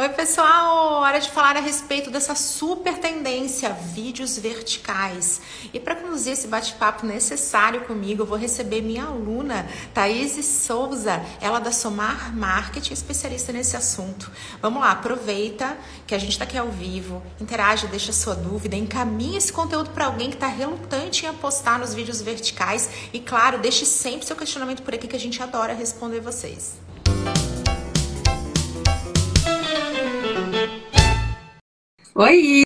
Oi, pessoal! Hora de falar a respeito dessa super tendência, vídeos verticais. E para conduzir esse bate-papo necessário comigo, eu vou receber minha aluna, Thaís Souza, ela da Somar Marketing, especialista nesse assunto. Vamos lá, aproveita que a gente está aqui ao vivo, interage, deixa sua dúvida, encaminhe esse conteúdo para alguém que está relutante em apostar nos vídeos verticais. E claro, deixe sempre seu questionamento por aqui que a gente adora responder vocês. Oi!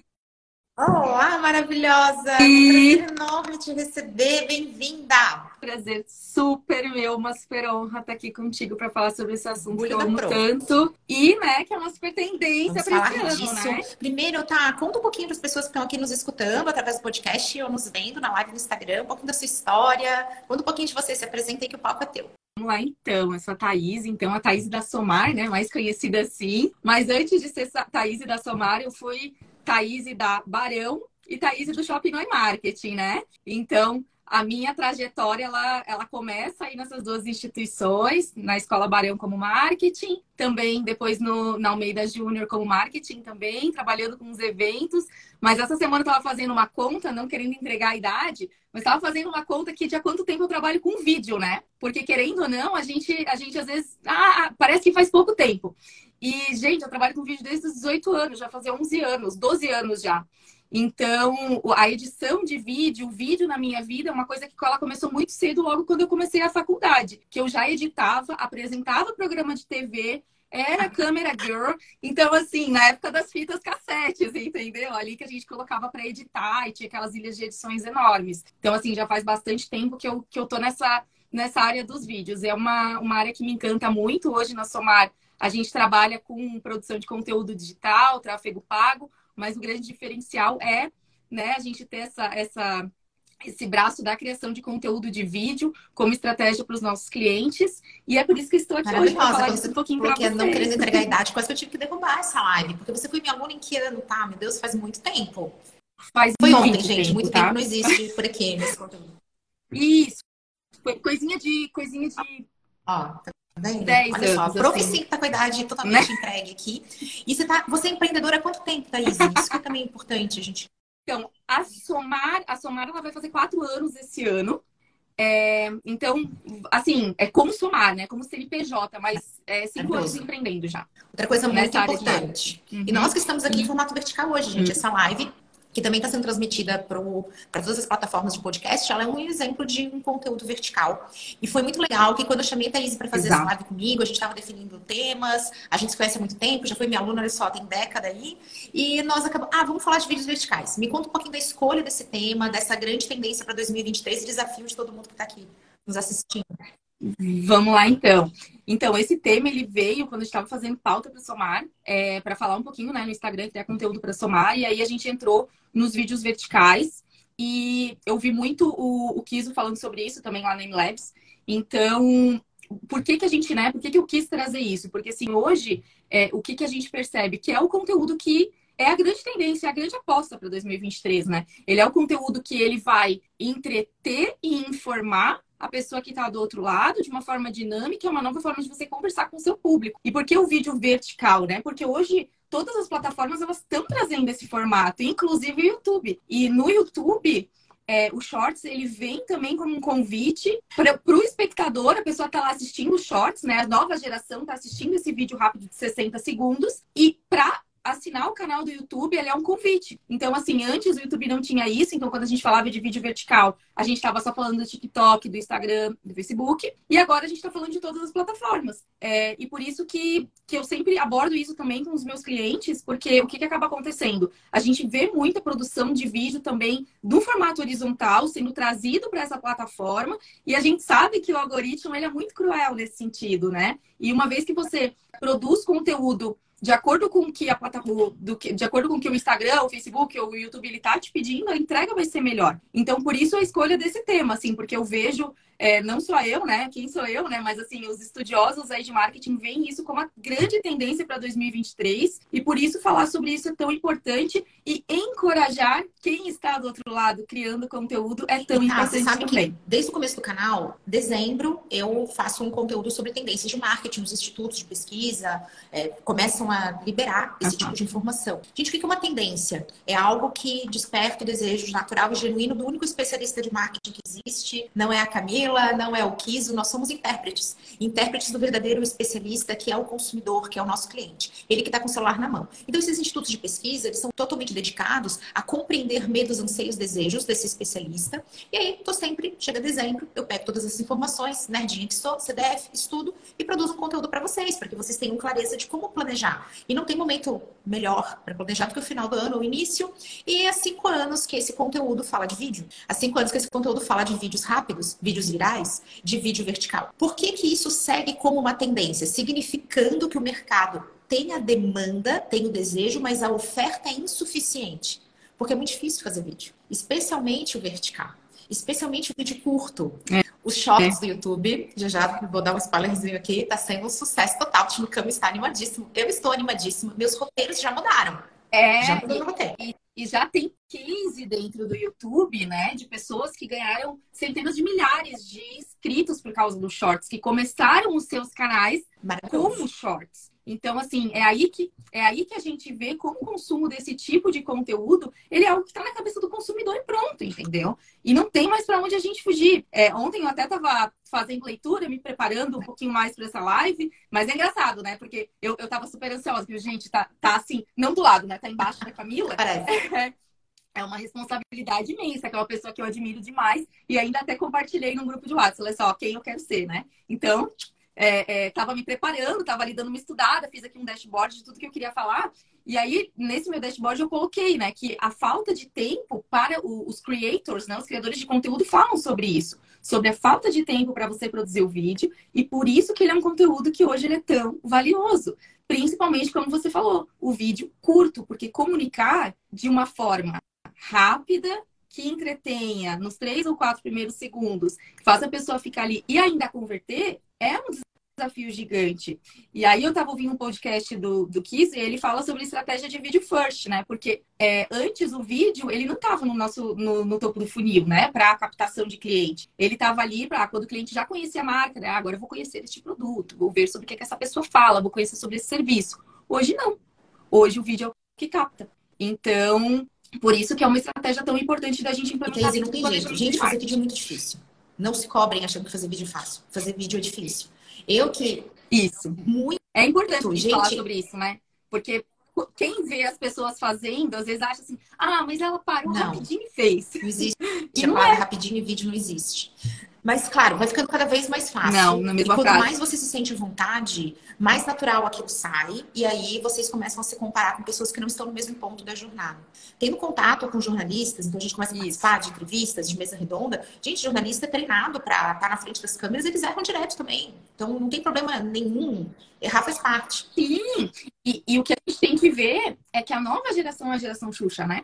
Olá, maravilhosa! E... Prazer enorme te receber, bem-vinda! Prazer super meu, uma super honra estar aqui contigo para falar sobre esse assunto Bulho que eu amo Pro. tanto. E, né, que é uma super tendência para esse ano, disso. né? Primeiro, tá, conta um pouquinho para as pessoas que estão aqui nos escutando através do podcast ou nos vendo na live no Instagram, um pouquinho da sua história. Conta um pouquinho de você, se apresenta aí que o palco é teu. Vamos lá então, eu sou a Thaís, então a Thaís da Somar, né? Mais conhecida assim. Mas antes de ser Thaís da Somar, eu fui Thaís da Barão e Thaís do Shopping Noi Marketing, né? Então, a minha trajetória ela, ela começa aí nessas duas instituições, na Escola Barão como marketing, também depois no, na Almeida Júnior como marketing também, trabalhando com os eventos. Mas essa semana eu estava fazendo uma conta, não querendo entregar a idade, mas estava fazendo uma conta aqui de há quanto tempo eu trabalho com vídeo, né? Porque querendo ou não, a gente, a gente às vezes, ah, parece que faz pouco tempo. E, gente, eu trabalho com vídeo desde os 18 anos, já fazia 11 anos, 12 anos já. Então, a edição de vídeo, o vídeo na minha vida é uma coisa que ela começou muito cedo, logo quando eu comecei a faculdade, que eu já editava, apresentava programa de TV, era câmera girl. Então, assim, na época das fitas cassetes, entendeu? Ali que a gente colocava para editar e tinha aquelas ilhas de edições enormes. Então, assim, já faz bastante tempo que eu, que eu tô nessa, nessa área dos vídeos. É uma, uma área que me encanta muito. Hoje na Somar, a gente trabalha com produção de conteúdo digital, tráfego pago, mas o grande diferencial é né, a gente ter essa, essa, esse braço da criação de conteúdo de vídeo como estratégia para os nossos clientes. E é por isso que estou aqui hoje para falar disso um pouquinho para vocês. não querendo entregar a idade, quase que eu tive que derrubar essa live, porque você foi minha aluna em que ano, tá? Meu Deus, faz muito tempo. Faz foi ontem, tempo, gente. Muito tá? tempo não existe por aqui nesse conteúdo. Isso. Coisinha de. Coisinha de. Ó, tá vendo? 10 Olha só. Assim. tá com a idade totalmente né? entregue aqui. E você, tá, você é empreendedora há quanto tempo, Thaís? Isso que é também importante, a gente. Então, a Somar, a Somar ela vai fazer quatro anos esse ano. É, então, assim, é como somar, né? Como CNPJ, mas é cinco anos empreendendo já. Outra coisa muito importante. Uhum. E nós que estamos aqui em formato vertical hoje, gente, uhum. essa live que também está sendo transmitida para todas as plataformas de podcast, ela é um exemplo de um conteúdo vertical. E foi muito legal que quando eu chamei a Thaís para fazer Exato. essa live comigo, a gente estava definindo temas, a gente se conhece há muito tempo, já foi minha aluna, olha só, tem década aí, e nós acabamos, ah, vamos falar de vídeos verticais. Me conta um pouquinho da escolha desse tema, dessa grande tendência para 2023 e desafio de todo mundo que está aqui nos assistindo. Vamos lá, então. Então, esse tema ele veio quando a gente estava fazendo pauta para somar, é, para falar um pouquinho né, no Instagram, criar conteúdo para somar, e aí a gente entrou nos vídeos verticais. E eu vi muito o, o Kiso falando sobre isso também lá na MLabs. Então, por que, que a gente, né? Por que, que eu quis trazer isso? Porque assim, hoje, é, o que, que a gente percebe? Que é o conteúdo que é a grande tendência, é a grande aposta para 2023, né? Ele é o conteúdo que ele vai entreter e informar a pessoa que está do outro lado de uma forma dinâmica, é uma nova forma de você conversar com o seu público. E por que o vídeo vertical, né? Porque hoje todas as plataformas elas estão trazendo esse formato, inclusive o YouTube. E no YouTube, é, o Shorts ele vem também como um convite para o espectador, a pessoa está lá assistindo os Shorts, né? A nova geração está assistindo esse vídeo rápido de 60 segundos e para assinar o canal do YouTube, ele é um convite. Então, assim, antes o YouTube não tinha isso, então quando a gente falava de vídeo vertical, a gente estava só falando do TikTok, do Instagram, do Facebook, e agora a gente está falando de todas as plataformas. É, e por isso que, que eu sempre abordo isso também com os meus clientes, porque o que, que acaba acontecendo? A gente vê muita produção de vídeo também do formato horizontal sendo trazido para essa plataforma, e a gente sabe que o algoritmo ele é muito cruel nesse sentido, né? E uma vez que você produz conteúdo de acordo com que a plataforma, do que, de acordo com que o Instagram, o Facebook ou o YouTube ele tá te pedindo, a entrega vai ser melhor. Então, por isso a escolha desse tema, assim, porque eu vejo é, não só eu, né? Quem sou eu, né? Mas assim, os estudiosos aí de marketing veem isso como a grande tendência para 2023 e por isso falar sobre isso é tão importante e encorajar quem está do outro lado criando conteúdo é tão ah, importante sabe também. Que desde o começo do canal, dezembro, eu faço um conteúdo sobre tendências de marketing, os institutos de pesquisa é, começam a liberar esse uhum. tipo de informação. Gente, o que é uma tendência? É algo que desperta o desejo natural e genuíno do único especialista de marketing que existe. Não é a Camila, não é o Kiso, nós somos intérpretes. Intérpretes do verdadeiro especialista, que é o consumidor, que é o nosso cliente. Ele que está com o celular na mão. Então, esses institutos de pesquisa, eles são totalmente dedicados a compreender medos, anseios, desejos desse especialista. E aí, tô sempre, chega dezembro, eu pego todas essas informações, nerdinha que sou, CDF, estudo e produzo um conteúdo para vocês, para que vocês tenham clareza de como planejar. E não tem momento melhor para planejar do que o final do ano, o início. E há cinco anos que esse conteúdo fala de vídeo. Há cinco anos que esse conteúdo fala de vídeos rápidos, vídeos virais, de vídeo vertical. Por que, que isso segue como uma tendência? Significando que o mercado tem a demanda, tem o desejo, mas a oferta é insuficiente. Porque é muito difícil fazer vídeo, especialmente o vertical, especialmente o vídeo curto. É. Os shorts é. do YouTube, já já vou dar um spoilerzinho aqui, tá sendo um sucesso total. O time Cama está animadíssimo. Eu estou animadíssima. Meus roteiros já mudaram. É, já mudou e, roteiro. E, e já tem 15 dentro do YouTube, né? De pessoas que ganharam centenas de milhares de inscritos por causa dos shorts, que começaram os seus canais como shorts. Então, assim, é aí que é aí que a gente vê como o consumo desse tipo de conteúdo ele é algo que está na cabeça do consumidor e pronto, entendeu? E não tem mais para onde a gente fugir. É, ontem eu até estava fazendo leitura, me preparando um pouquinho mais para essa live, mas é engraçado, né? Porque eu, eu tava super ansiosa, viu, gente? Tá, tá assim, não do lado, né? Tá embaixo da Camila. Parece. É, é uma responsabilidade imensa, que é uma pessoa que eu admiro demais, e ainda até compartilhei num grupo de WhatsApp, falei só, quem eu quero ser, né? Então, estava é, é, me preparando, estava ali dando uma estudada, fiz aqui um dashboard de tudo que eu queria falar. E aí, nesse meu dashboard, eu coloquei, né, que a falta de tempo para o, os creators, né, os criadores de conteúdo falam sobre isso, sobre a falta de tempo para você produzir o vídeo, e por isso que ele é um conteúdo que hoje ele é tão valioso. Principalmente, como você falou, o vídeo curto, porque comunicar de uma forma rápida, que entretenha nos três ou quatro primeiros segundos, faça a pessoa ficar ali e ainda converter, é um desafio gigante. E aí eu estava ouvindo um podcast do, do Kiss e ele fala sobre estratégia de vídeo first, né? Porque é, antes o vídeo, ele não estava no nosso no, no, topo do funil, né? Para captação de cliente. Ele estava ali para quando o cliente já conhecia a marca, né? Ah, agora eu vou conhecer este produto, vou ver sobre o que, que essa pessoa fala, vou conhecer sobre esse serviço. Hoje não. Hoje o vídeo é o que capta. Então, por isso que é uma estratégia tão importante da gente implementar. Porque não tem jeito. Gente, fazer vídeo é muito difícil. Não se cobrem achando que fazer vídeo é fácil. Fazer vídeo é difícil. Eu que. Isso. Muito. É importante gente... falar sobre isso, né? Porque quem vê as pessoas fazendo, às vezes acha assim, ah, mas ela parou não. rapidinho e fez. Não existe. Chamada é. rapidinho e vídeo não existe. Mas, claro, vai ficando cada vez mais fácil. Não, na mesma e quanto frase. mais você se sente à vontade, mais natural aquilo sai. E aí vocês começam a se comparar com pessoas que não estão no mesmo ponto da jornada. Tendo contato com jornalistas, então a gente começa a participar de entrevistas, de mesa redonda. Gente, jornalista é treinado para estar na frente das câmeras, eles erram direto também. Então não tem problema nenhum. Errar faz parte. Sim. E, e o que a gente tem que ver é que a nova geração é a geração Xuxa, né?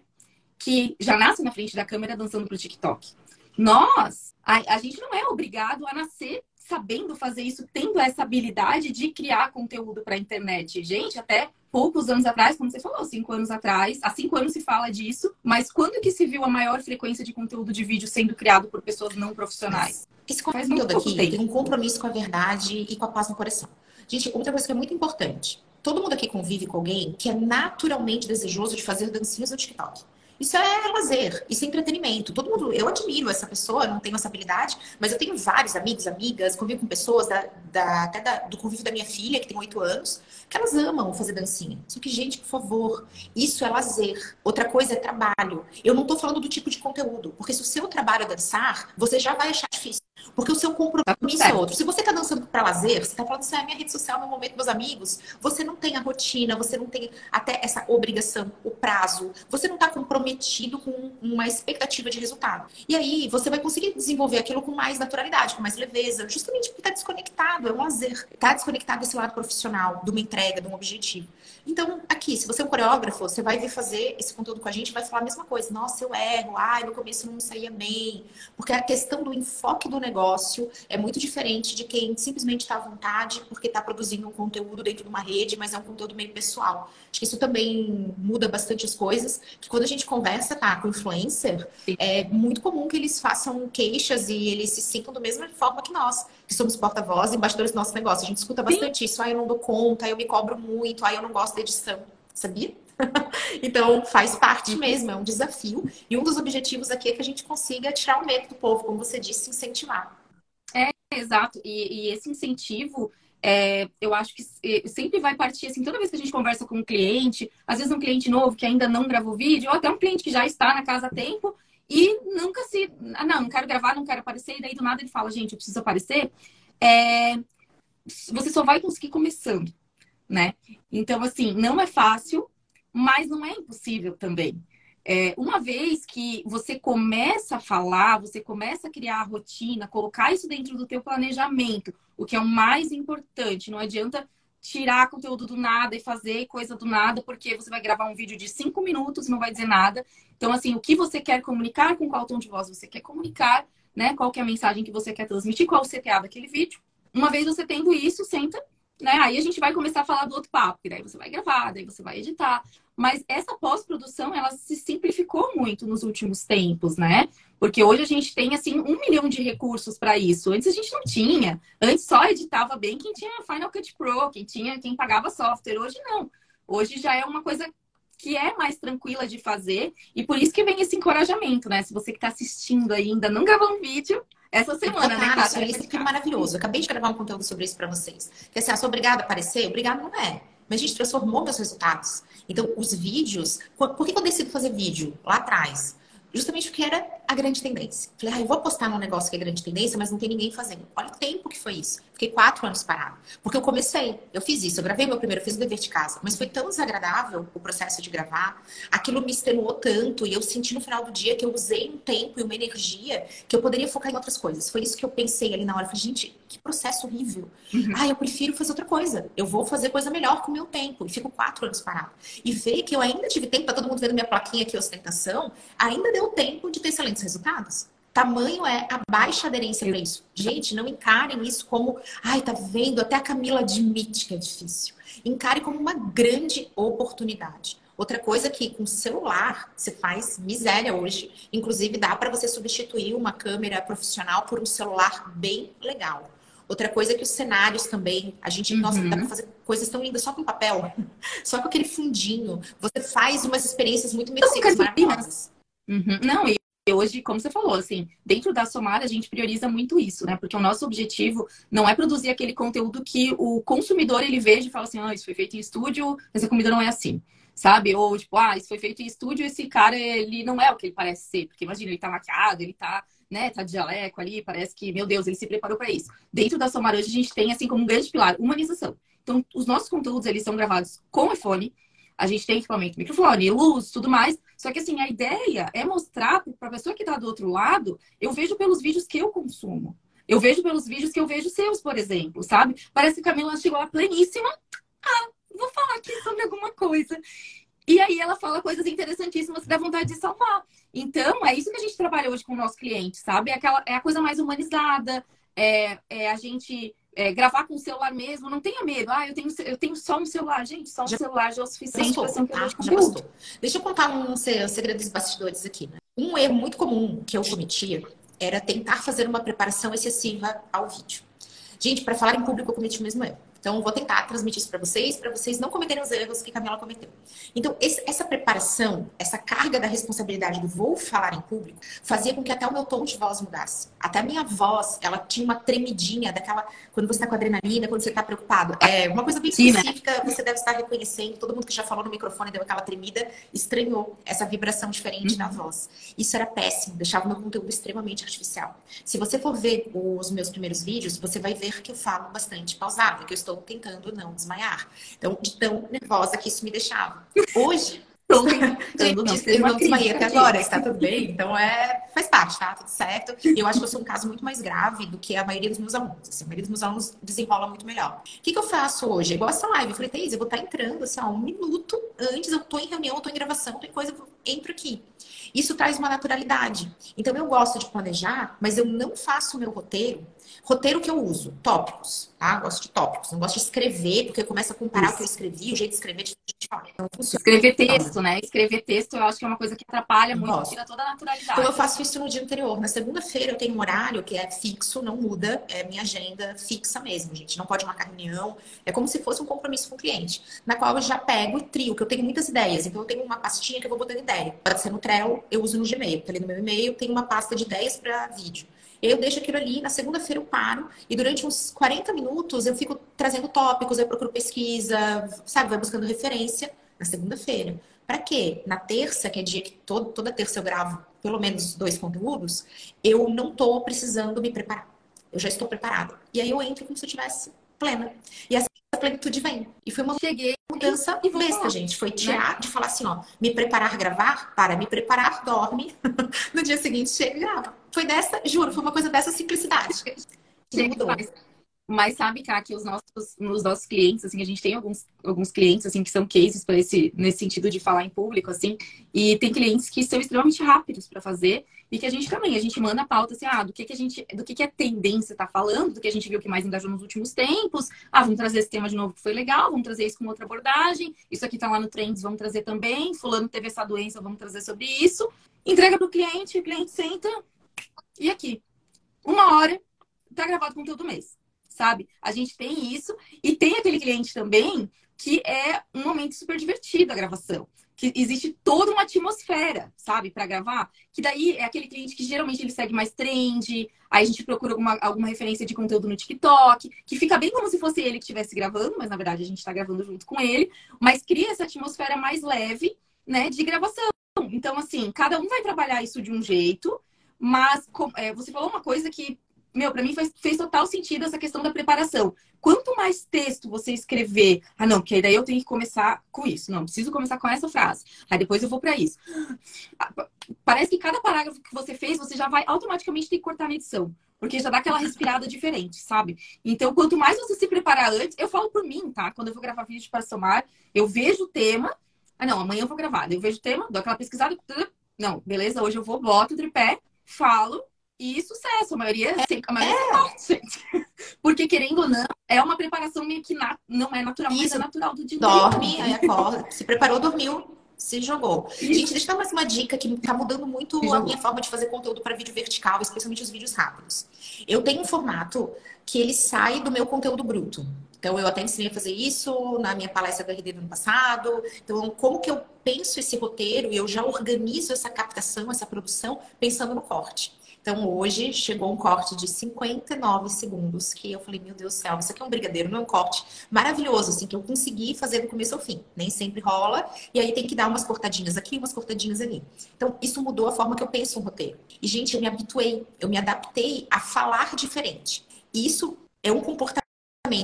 Que já nasce na frente da câmera dançando pro TikTok. Nós, a, a gente não é obrigado a nascer sabendo fazer isso, tendo essa habilidade de criar conteúdo para a internet. Gente, até poucos anos atrás, como você falou, cinco anos atrás, há cinco anos se fala disso, mas quando que se viu a maior frequência de conteúdo de vídeo sendo criado por pessoas não profissionais? Esse conteúdo aqui tempo. tem um compromisso com a verdade e com a paz no coração. Gente, outra coisa que é muito importante. Todo mundo aqui convive com alguém que é naturalmente desejoso de fazer dancinhas no TikTok. Isso é lazer, isso é entretenimento. Todo mundo, eu admiro essa pessoa, não tenho essa habilidade, mas eu tenho vários amigos, amigas, convivo com pessoas da, da até da, do convívio da minha filha, que tem oito anos, que elas amam fazer dancinha. Só que, gente, por favor, isso é lazer. Outra coisa é trabalho. Eu não tô falando do tipo de conteúdo, porque se o seu trabalho é dançar, você já vai achar difícil. Porque o seu compromisso tá é outro. Se você está dançando para lazer, você está falando assim, é minha rede social, meu momento, meus amigos, você não tem a rotina, você não tem até essa obrigação, o prazo, você não está comprometido com uma expectativa de resultado. E aí você vai conseguir desenvolver aquilo com mais naturalidade, com mais leveza, justamente porque está desconectado, é um lazer. Está desconectado desse lado profissional, de uma entrega, de um objetivo. Então, aqui, se você é um coreógrafo, você vai vir fazer esse conteúdo com a gente, vai falar a mesma coisa. Nossa, eu erro, ai, no começo não saía bem. Porque a questão do enfoque do negócio negócio é muito diferente de quem simplesmente está à vontade porque está produzindo um conteúdo dentro de uma rede, mas é um conteúdo meio pessoal. Acho que isso também muda bastante as coisas. Que quando a gente conversa tá, com influencer, Sim. é muito comum que eles façam queixas e eles se sintam da mesma forma que nós, que somos porta-voz e embaixadores do nosso negócio. A gente escuta bastante Sim. isso. Ah, eu não dou conta, eu me cobro muito, ah, eu não gosto da edição. Sabia? então, faz parte mesmo, é um desafio. E um dos objetivos aqui é que a gente consiga tirar o medo do povo, como você disse, incentivar. É, exato. E, e esse incentivo, é, eu acho que sempre vai partir, assim, toda vez que a gente conversa com um cliente, às vezes um cliente novo que ainda não gravou vídeo, ou até um cliente que já está na casa há tempo e nunca se. Ah, não, não quero gravar, não quero aparecer, e daí do nada ele fala, gente, eu preciso aparecer. É, você só vai conseguir começando, né? Então, assim, não é fácil, mas não é impossível também. É, uma vez que você começa a falar, você começa a criar a rotina, colocar isso dentro do teu planejamento, o que é o mais importante. Não adianta tirar conteúdo do nada e fazer coisa do nada, porque você vai gravar um vídeo de cinco minutos e não vai dizer nada. Então, assim, o que você quer comunicar, com qual tom de voz você quer comunicar, né? Qual que é a mensagem que você quer transmitir, qual o CTA daquele vídeo. Uma vez você tendo isso, senta né? Aí a gente vai começar a falar do outro papo, que daí você vai gravar, daí você vai editar. Mas essa pós-produção, ela se simplificou muito nos últimos tempos, né? Porque hoje a gente tem, assim, um milhão de recursos para isso. Antes a gente não tinha. Antes só editava bem quem tinha Final Cut Pro, quem tinha, quem pagava software. Hoje não. Hoje já é uma coisa que é mais tranquila de fazer. E por isso que vem esse encorajamento, né? Se você que está assistindo ainda não gravou um vídeo, essa semana, né, Cara, isso aqui é maravilhoso. Eu acabei de gravar um conteúdo sobre isso para vocês. Que assim, ah, sou obrigada a aparecer? Obrigada não é. Mas a gente transformou meus resultados. Então, os vídeos... Por que eu decido fazer vídeo lá atrás? Justamente porque era a grande tendência. Falei, ah, eu vou postar num negócio que é grande tendência, mas não tem ninguém fazendo. Olha o tempo que foi isso. Fiquei quatro anos parado. Porque eu comecei, eu fiz isso, eu gravei meu primeiro, fiz o dever de casa, mas foi tão desagradável o processo de gravar, aquilo me extenuou tanto, e eu senti no final do dia que eu usei um tempo e uma energia que eu poderia focar em outras coisas. Foi isso que eu pensei ali na hora. Eu falei, gente, que processo horrível. Uhum. Ah, eu prefiro fazer outra coisa. Eu vou fazer coisa melhor com o meu tempo. E fico quatro anos parado. E ver que eu ainda tive tempo, tá todo mundo vendo minha plaquinha aqui, ostentação, ainda deu tempo de ter excelentes resultados. Tamanho é a baixa aderência para isso. Gente, não encarem isso como, ai, tá vendo? Até a Camila admite que é difícil. Encare como uma grande oportunidade. Outra coisa que com celular você faz miséria hoje. Inclusive, dá para você substituir uma câmera profissional por um celular bem legal. Outra coisa é que os cenários também, a gente, uhum. nossa, dá pra fazer coisas tão lindas só com papel, só com aquele fundinho. Você faz umas experiências muito imersivas, maravilhosas. Uhum. Não, e hoje, como você falou, assim, dentro da Somar a gente prioriza muito isso, né? Porque o nosso objetivo não é produzir aquele conteúdo que o consumidor ele veja e fala assim, ah, isso foi feito em estúdio, mas a comida não é assim. Sabe? Ou tipo, ah, isso foi feito em estúdio, esse cara, ele não é o que ele parece ser. Porque imagina, ele tá maquiado, ele tá, né, tá de jaleco ali, parece que, meu Deus, ele se preparou para isso. Dentro da Somar hoje a gente tem, assim, como um grande pilar, humanização. Então, os nossos conteúdos, eles são gravados com iPhone, a gente tem equipamento, microfone, luz, tudo mais. Só que assim, a ideia é mostrar para a pessoa que está do outro lado, eu vejo pelos vídeos que eu consumo. Eu vejo pelos vídeos que eu vejo seus, por exemplo, sabe? Parece que a Camila chegou lá pleníssima. Ah, vou falar aqui sobre alguma coisa. E aí ela fala coisas interessantíssimas que dá vontade de salvar. Então, é isso que a gente trabalha hoje com o nosso cliente, sabe? É, aquela, é a coisa mais humanizada, é, é a gente é, gravar com o celular mesmo, não tenha medo. Ah, eu tenho, eu tenho só um celular. Gente, só um já, celular já é o suficiente para ser um tá? de conteúdo. Deixa eu contar um segredo dos bastidores aqui. Né? Um erro muito comum que eu cometia era tentar fazer uma preparação excessiva ao vídeo. Gente, para falar em público, eu cometi o mesmo erro. Então, vou tentar transmitir isso para vocês, para vocês não cometerem os erros que Camila cometeu. Então, esse, essa preparação, essa carga da responsabilidade do vou falar em público, fazia com que até o meu tom de voz mudasse. Até a minha voz, ela tinha uma tremidinha daquela. Quando você está com adrenalina, quando você está preocupado. É uma coisa bem Sim, né? específica, você deve estar reconhecendo. Todo mundo que já falou no microfone deu aquela tremida, estranhou essa vibração diferente uhum. na voz. Isso era péssimo, deixava o meu conteúdo extremamente artificial. Se você for ver os meus primeiros vídeos, você vai ver que eu falo bastante pausado, que eu estou estou tentando não desmaiar. Então, de tão nervosa que isso me deixava. Hoje, Estou tentando, não. Eu não desmaiei até agora, está tudo bem? Então, é, faz parte, tá? Tudo certo. E eu acho que eu sou um caso muito mais grave do que a maioria dos meus alunos. Assim, a maioria dos meus alunos desenrola muito melhor. O que, que eu faço hoje? Igual essa live. Eu falei, Thaís, eu vou estar entrando, assim, ó, um minuto antes, eu tô em reunião, eu tô em gravação, tem coisa, eu entro aqui. Isso traz uma naturalidade. Então, eu gosto de planejar, mas eu não faço o meu roteiro. Roteiro que eu uso, tópicos, tá? Eu gosto de tópicos. Não gosto de escrever, porque começa a comparar Isso. o que eu escrevi, o jeito de escrever de não Escrever texto, né? Escrever texto eu acho que é uma coisa que atrapalha muito, Gosto. tira toda a naturalidade. Então eu faço isso no dia anterior. Na segunda-feira eu tenho um horário que é fixo, não muda, é minha agenda fixa mesmo, gente. Não pode marcar reunião. É como se fosse um compromisso com o cliente, na qual eu já pego e trio, que eu tenho muitas ideias. Então eu tenho uma pastinha que eu vou botando ideia. Pode ser no Trello, eu uso no Gmail. Porque ali no meu e-mail tem uma pasta de ideias para vídeo. Eu deixo aquilo ali, na segunda-feira eu paro e durante uns 40 minutos eu fico trazendo tópicos, eu procuro pesquisa, sabe, vai buscando referência na segunda-feira. Para quê? Na terça, que é dia que todo, toda terça eu gravo pelo menos dois conteúdos, eu não tô precisando me preparar. Eu já estou preparada. E aí eu entro como se eu estivesse plena. E essa plenitude vem. E foi uma Cheguei, mudança e besta, gente. Foi tirar né? de falar assim, ó, me preparar, gravar, para me preparar, dorme. no dia seguinte chega e grava. Foi dessa, juro, foi uma coisa dessa simplicidade. Que mudou. Mas sabe, Cá, que os nossos, os nossos clientes, assim, a gente tem alguns, alguns clientes, assim, que são cases para esse, nesse sentido de falar em público, assim, e tem clientes que são extremamente rápidos para fazer e que a gente também, a gente manda a pauta, assim, ah, do que que a gente, do que que a tendência tá falando, do que a gente viu que mais engajou nos últimos tempos, ah, vamos trazer esse tema de novo que foi legal, vamos trazer isso com outra abordagem, isso aqui tá lá no Trends, vamos trazer também, fulano teve essa doença, vamos trazer sobre isso, entrega pro cliente, o cliente senta, e aqui, uma hora, tá gravado conteúdo mês sabe? A gente tem isso e tem aquele cliente também que é um momento super divertido a gravação. Que existe toda uma atmosfera, sabe, para gravar. Que daí é aquele cliente que geralmente ele segue mais trend, aí a gente procura alguma, alguma referência de conteúdo no TikTok, que fica bem como se fosse ele que estivesse gravando, mas na verdade a gente está gravando junto com ele, mas cria essa atmosfera mais leve, né, de gravação. Então, assim, cada um vai trabalhar isso de um jeito, mas é, você falou uma coisa que meu, para mim fez, total sentido essa questão da preparação. Quanto mais texto você escrever, ah, não, porque daí eu tenho que começar com isso. Não, preciso começar com essa frase. Aí depois eu vou para isso. Ah, parece que cada parágrafo que você fez, você já vai automaticamente ter que cortar na edição. Porque já dá aquela respirada diferente, sabe? Então, quanto mais você se preparar antes, eu falo por mim, tá? Quando eu vou gravar vídeo para somar, eu vejo o tema. Ah, não, amanhã eu vou gravar. Eu vejo o tema, dou aquela pesquisada. Não, beleza, hoje eu vou, boto o tripé, falo, e sucesso. A maioria, é, a maioria é. Forte, gente. Porque, querendo ou não, é uma preparação meio que na, não é natural, Isso. mas é natural do dia Dorme, aí acorda, se preparou, dormiu, se jogou. Isso. Gente, deixa eu dar mais uma dica que tá mudando muito a minha forma de fazer conteúdo para vídeo vertical, especialmente os vídeos rápidos. Eu tenho um formato que ele sai do meu conteúdo bruto. Então, eu até ensinei a fazer isso na minha palestra do RD do ano passado. Então, como que eu penso esse roteiro e eu já organizo essa captação, essa produção, pensando no corte. Então, hoje chegou um corte de 59 segundos, que eu falei, meu Deus do céu, isso aqui é um brigadeiro, não é um corte maravilhoso, assim, que eu consegui fazer do começo ao fim. Nem sempre rola, e aí tem que dar umas cortadinhas aqui, umas cortadinhas ali. Então, isso mudou a forma que eu penso um roteiro. E, gente, eu me habituei, eu me adaptei a falar diferente. Isso é um comportamento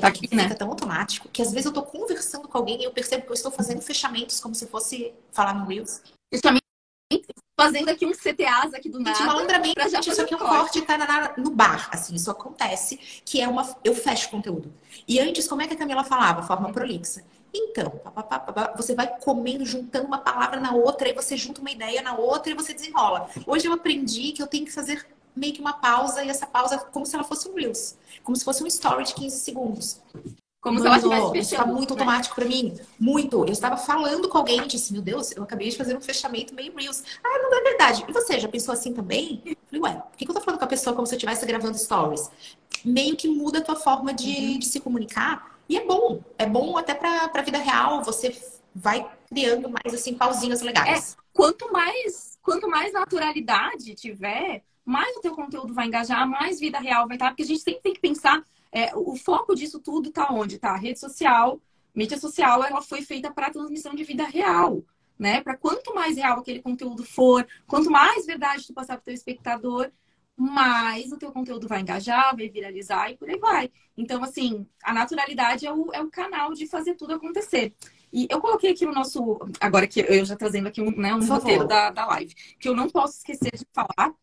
tá aqui, que né? fica tão automático que às vezes eu tô conversando com alguém e eu percebo que eu estou fazendo fechamentos como se fosse falar no Reels. Fechamento fazendo aqui uns CTAs aqui do nada. Malandramente, gente, isso aqui é um corte tá na, no bar, assim, isso acontece, que é uma. Eu fecho conteúdo. E antes, como é que a Camila falava? Forma prolixa. Então, pá, pá, pá, você vai comendo, juntando uma palavra na outra, e você junta uma ideia na outra e você desenrola. Hoje eu aprendi que eu tenho que fazer meio que uma pausa, e essa pausa como se ela fosse um Reels. Como se fosse um story de 15 segundos. Como se ela tivesse Isso está muito né? automático para mim. Muito. Eu estava falando com alguém e disse, meu Deus, eu acabei de fazer um fechamento meio Reels. Ah, não é verdade. E você, já pensou assim também? Eu falei, ué, por que eu tô falando com a pessoa como se eu estivesse gravando stories? Meio que muda a tua forma de, uhum. de se comunicar. E é bom. É bom até para a vida real. Você vai criando mais, assim, pauzinhos legais. É, quanto mais, quanto mais naturalidade tiver, mais o teu conteúdo vai engajar, mais vida real vai estar. Porque a gente sempre tem que pensar é, o foco disso tudo tá onde? Tá? A rede social, mídia social, ela foi feita para transmissão de vida real, né? Para quanto mais real aquele conteúdo for, quanto mais verdade tu passar para o teu espectador, mais o teu conteúdo vai engajar, vai viralizar e por aí vai. Então, assim, a naturalidade é o, é o canal de fazer tudo acontecer. E eu coloquei aqui no nosso. Agora que eu já trazendo aqui um, né, um roteiro da, da live, que eu não posso esquecer de falar.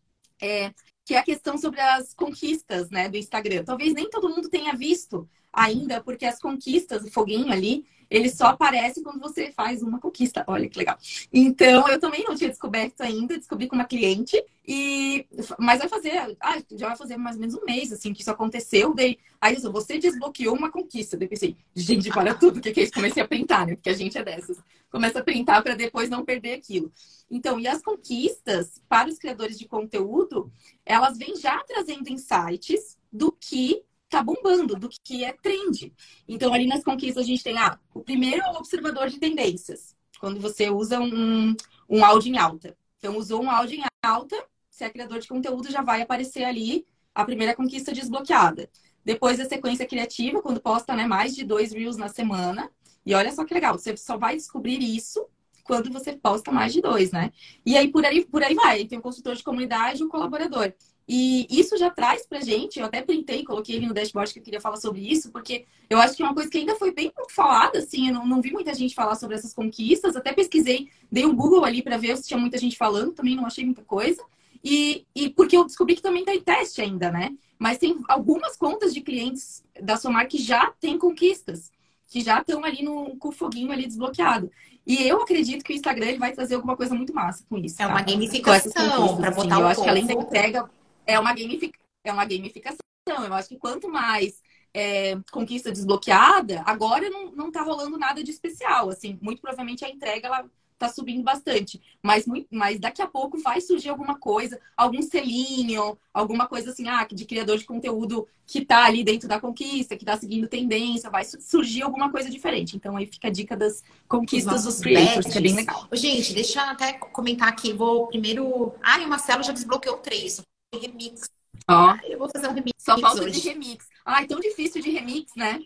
É, que é a questão sobre as conquistas né, do Instagram. Talvez nem todo mundo tenha visto ainda, porque as conquistas, o foguinho ali, ele só aparece quando você faz uma conquista. Olha que legal. Então, eu também não tinha descoberto ainda, descobri com uma cliente. E mas vai fazer, ah, já vai fazer mais ou menos um mês assim que isso aconteceu. Daí, aí você desbloqueou uma conquista. Daí pensei, gente, olha tudo, o que, que é isso? Comecei a printar, né? Porque a gente é dessas. Começa a printar para depois não perder aquilo. Então, e as conquistas para os criadores de conteúdo, elas vêm já trazendo insights do que tá bombando, do que é trend. Então, ali nas conquistas, a gente tem ah, o primeiro é o observador de tendências, quando você usa um, um áudio em alta. Então, usou um áudio em alta, se é criador de conteúdo, já vai aparecer ali a primeira conquista desbloqueada. Depois a sequência criativa, quando posta né, mais de dois reels na semana. E olha só que legal, você só vai descobrir isso quando você posta mais de dois, né? E aí por aí, por aí vai. Tem o consultor de comunidade e o colaborador. E isso já traz pra gente, eu até printei, coloquei ali no dashboard que eu queria falar sobre isso, porque eu acho que é uma coisa que ainda foi bem pouco falada, assim, eu não, não vi muita gente falar sobre essas conquistas, até pesquisei, dei um Google ali para ver se tinha muita gente falando, também não achei muita coisa. E, e porque eu descobri que também tá em teste ainda, né? Mas tem algumas contas de clientes da Somar que já tem conquistas, que já estão ali no, com o foguinho ali desbloqueado. E eu acredito que o Instagram ele vai trazer alguma coisa muito massa com isso. É tá? uma gamificação para botar assim. Eu acho que além da entrega é uma, gamific... é uma gamificação. Eu acho que quanto mais é, conquista desbloqueada, agora não, não tá rolando nada de especial. Assim, muito provavelmente a entrega ela tá subindo bastante. Mas, muito, mas daqui a pouco vai surgir alguma coisa, algum selinho, alguma coisa assim, ah, de criador de conteúdo que tá ali dentro da conquista, que tá seguindo tendência, vai surgir alguma coisa diferente. Então aí fica a dica das conquistas dos creators, que é bem legal. Gente, deixa eu até comentar aqui. Vou primeiro. Ah, e o Marcelo já desbloqueou três remix. Ó. Eu vou fazer um remix. Só falta hoje. de remix. Ai, tão difícil de remix, né?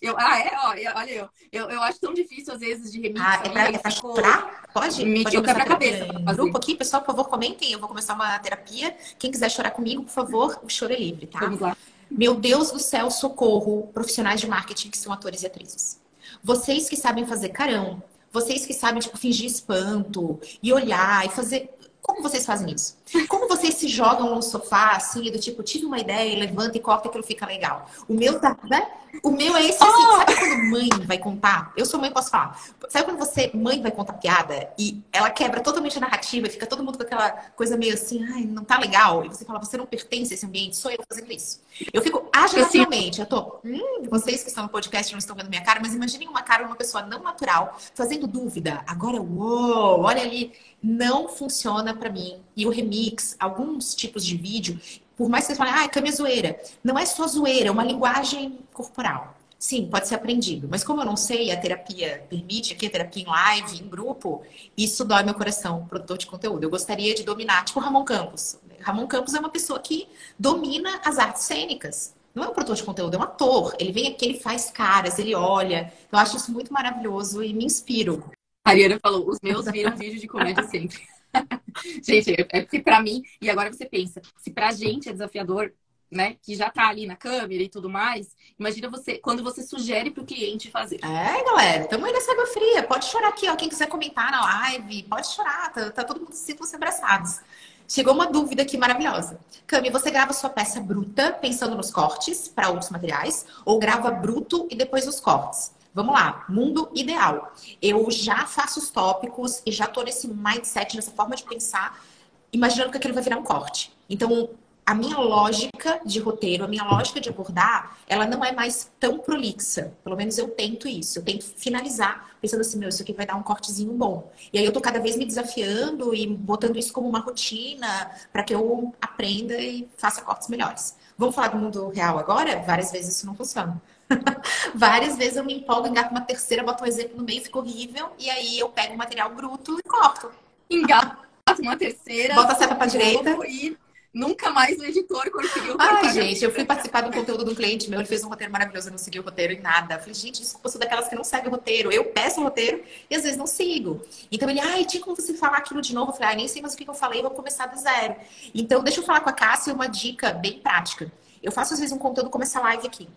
Eu, ah, é? Ó, olha eu, eu. Eu acho tão difícil, às vezes, de remix. Ah, é pra, é pra chorar? Pode? Me Pode eu quebra a cabeça. Grupo aqui, pessoal, por favor, comentem. Eu vou começar uma terapia. Quem quiser chorar comigo, por favor, o choro é livre, tá? Vamos lá. Meu Deus do céu, socorro, profissionais de marketing que são atores e atrizes. Vocês que sabem fazer carão, vocês que sabem, tipo, fingir espanto e olhar e fazer como vocês fazem isso? Como vocês se jogam no sofá, assim, do tipo, tive uma ideia, levanta e corta, aquilo fica legal. O meu tá, né? O meu é esse, assim, oh! sabe quando mãe vai contar? Eu sou mãe, posso falar. Sabe quando você, mãe, vai contar piada e ela quebra totalmente a narrativa e fica todo mundo com aquela coisa meio assim, ai, não tá legal. E você fala, você não pertence a esse ambiente, sou eu fazendo isso. Eu fico agilmente, eu tô, hum, vocês que estão no podcast não estão vendo minha cara, mas imaginem uma cara de uma pessoa não natural, fazendo dúvida. Agora, uou, olha ali não funciona para mim. E o remix, alguns tipos de vídeo, por mais que você fale, ah, câmera zoeira, não é só zoeira, é uma linguagem corporal. Sim, pode ser aprendido, mas como eu não sei, a terapia permite aqui a terapia em live, em grupo, isso dói meu coração, produtor de conteúdo. Eu gostaria de dominar, tipo Ramon Campos. Ramon Campos é uma pessoa que domina as artes cênicas. Não é um produtor de conteúdo, é um ator. Ele vem aqui, ele faz caras, ele olha. Eu acho isso muito maravilhoso e me inspiro. Ariana falou, os meus viram vídeo de comédia sempre. gente, é porque pra mim, e agora você pensa, se pra gente é desafiador, né, que já tá ali na câmera e tudo mais, imagina você, quando você sugere pro cliente fazer. É, galera, tamo aí nessa água fria. Pode chorar aqui, ó, quem quiser comentar na live, pode chorar, tá, tá todo mundo se abraçados. Chegou uma dúvida aqui maravilhosa. Cami, você grava sua peça bruta pensando nos cortes para outros materiais ou grava bruto e depois os cortes? Vamos lá, mundo ideal. Eu já faço os tópicos e já tô nesse mindset, nessa forma de pensar, imaginando que aquilo vai virar um corte. Então, a minha lógica de roteiro, a minha lógica de abordar, ela não é mais tão prolixa. Pelo menos eu tento isso. Eu tento finalizar pensando assim, meu, isso aqui vai dar um cortezinho bom. E aí eu tô cada vez me desafiando e botando isso como uma rotina para que eu aprenda e faça cortes melhores. Vamos falar do mundo real agora? Várias vezes isso não funciona. Várias vezes eu me empolgo, engato uma terceira, boto um exemplo no meio, fica horrível, e aí eu pego o material bruto e corto. Engato uma terceira, bota a seta pra direita e nunca mais o editor conseguiu. Ai, gente, eu fui participar do conteúdo de um cliente meu, ele fez um roteiro maravilhoso, eu não segui o roteiro em nada. Eu falei, gente, eu sou daquelas que não segue o roteiro. Eu peço o roteiro e às vezes não sigo. Então ele, ai, tinha como você falar aquilo de novo? Eu falei, ai, nem sei mais o que eu falei, vou começar do zero. Então, deixa eu falar com a Cássia uma dica bem prática. Eu faço às vezes um conteúdo como essa live aqui.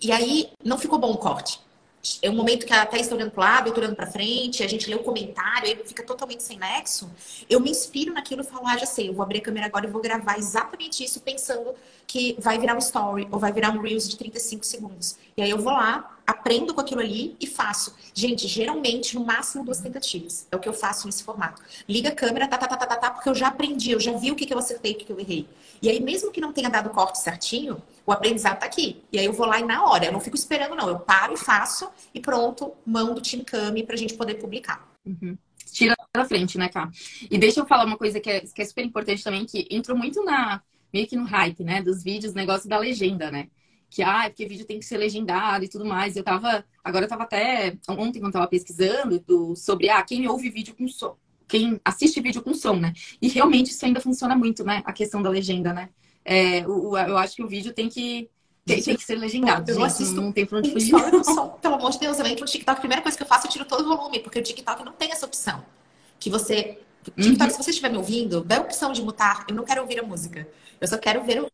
E aí não ficou bom o corte. é um momento que a Thaís está olhando para o lado, eu estou olhando para frente, a gente lê o comentário, aí fica totalmente sem nexo. Eu me inspiro naquilo e falo, ah, já sei, eu vou abrir a câmera agora e vou gravar exatamente isso, pensando que vai virar um story ou vai virar um Reels de 35 segundos. E aí eu vou lá, aprendo com aquilo ali e faço. Gente, geralmente, no máximo duas tentativas. É o que eu faço nesse formato. Liga a câmera, tá, tá, tá, tá, tá, tá porque eu já aprendi, eu já vi o que, que eu acertei, o que, que eu errei. E aí, mesmo que não tenha dado o corte certinho, o aprendizado tá aqui. E aí eu vou lá e na hora, eu não fico esperando, não. Eu paro e faço e pronto, mando o Team Cami pra gente poder publicar. Uhum. Tira da frente, né, Cá? E deixa eu falar uma coisa que é, que é super importante também, que entrou muito na meio que no hype, né, dos vídeos, negócio da legenda, né? Que, ah, porque vídeo tem que ser legendado e tudo mais. Eu tava, agora eu tava até, ontem quando eu tava pesquisando do, sobre, ah, quem ouve vídeo com som, quem assiste vídeo com som, né? E realmente isso ainda funciona muito, né? A questão da legenda, né? É, o, eu acho que o vídeo tem que tem, tem que ser legendado. Eu gente, assisto não, não tem pra onde fugir. Pelo amor de Deus, eu entro no TikTok, a primeira coisa que eu faço, eu tiro todo o volume, porque o TikTok não tem essa opção. Que você TikTok, uhum. se você estiver me ouvindo, dá a opção de mutar. Eu não quero ouvir a música. Eu só quero ver. O...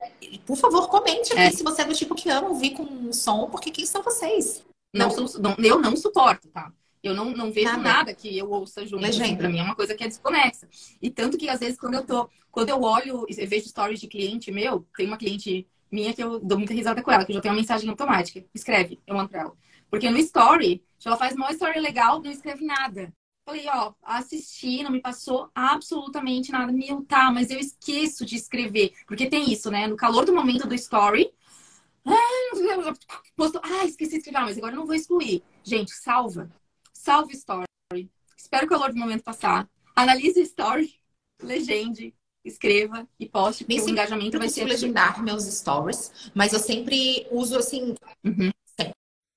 Por favor, comente aqui é. se você é do tipo que ama ouvir com um som, porque quem são vocês? Não, não, eu não suporto, tá? Eu não, não vejo nada. nada que eu ouça junto. Assim, pra mim é uma coisa que é desconexa. E tanto que às vezes quando eu tô, quando eu olho e vejo stories de cliente meu, tem uma cliente minha que eu dou muita risada com ela, que eu já tenho uma mensagem automática. Escreve, eu mando pra ela. Porque no story, se ela faz uma story legal, não escreve nada. Falei, ó, assisti, não me passou absolutamente nada. Meu, tá, mas eu esqueço de escrever. Porque tem isso, né? No calor do momento do story. Ah, posto, ah esqueci de escrever, mas agora eu não vou excluir. Gente, salva. Salva o story. Espero o calor do momento passar. Analise o story, legende, escreva e poste, porque o engajamento vai ser. Eu legendar meus stories, mas eu sempre uso assim. Uhum.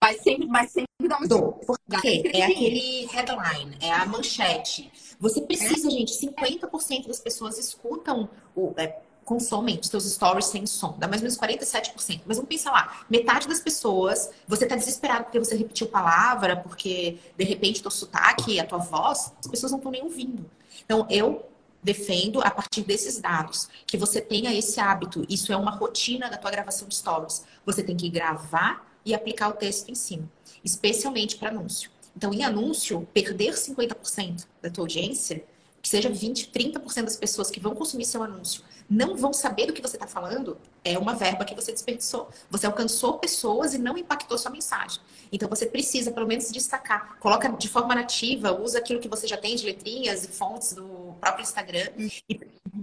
Mas sempre, mas sempre dá uma Dou, porque é aquele headline, é a manchete. Você precisa, é. gente, 50% das pessoas escutam o. É, consomem os seus stories sem som, dá mais ou menos 47%. Mas vamos pensar lá, metade das pessoas, você tá desesperado porque você repetiu palavra, porque de repente teu sotaque, a tua voz, as pessoas não estão nem ouvindo. Então, eu defendo a partir desses dados que você tenha esse hábito. Isso é uma rotina da tua gravação de stories. Você tem que gravar e aplicar o texto em cima, especialmente para anúncio. Então, em anúncio, perder 50% da tua audiência, seja 20, 30% das pessoas que vão consumir seu anúncio, não vão saber do que você está falando, é uma verba que você desperdiçou. Você alcançou pessoas e não impactou sua mensagem. Então você precisa, pelo menos, destacar. Coloca de forma nativa, usa aquilo que você já tem de letrinhas e fontes do próprio Instagram e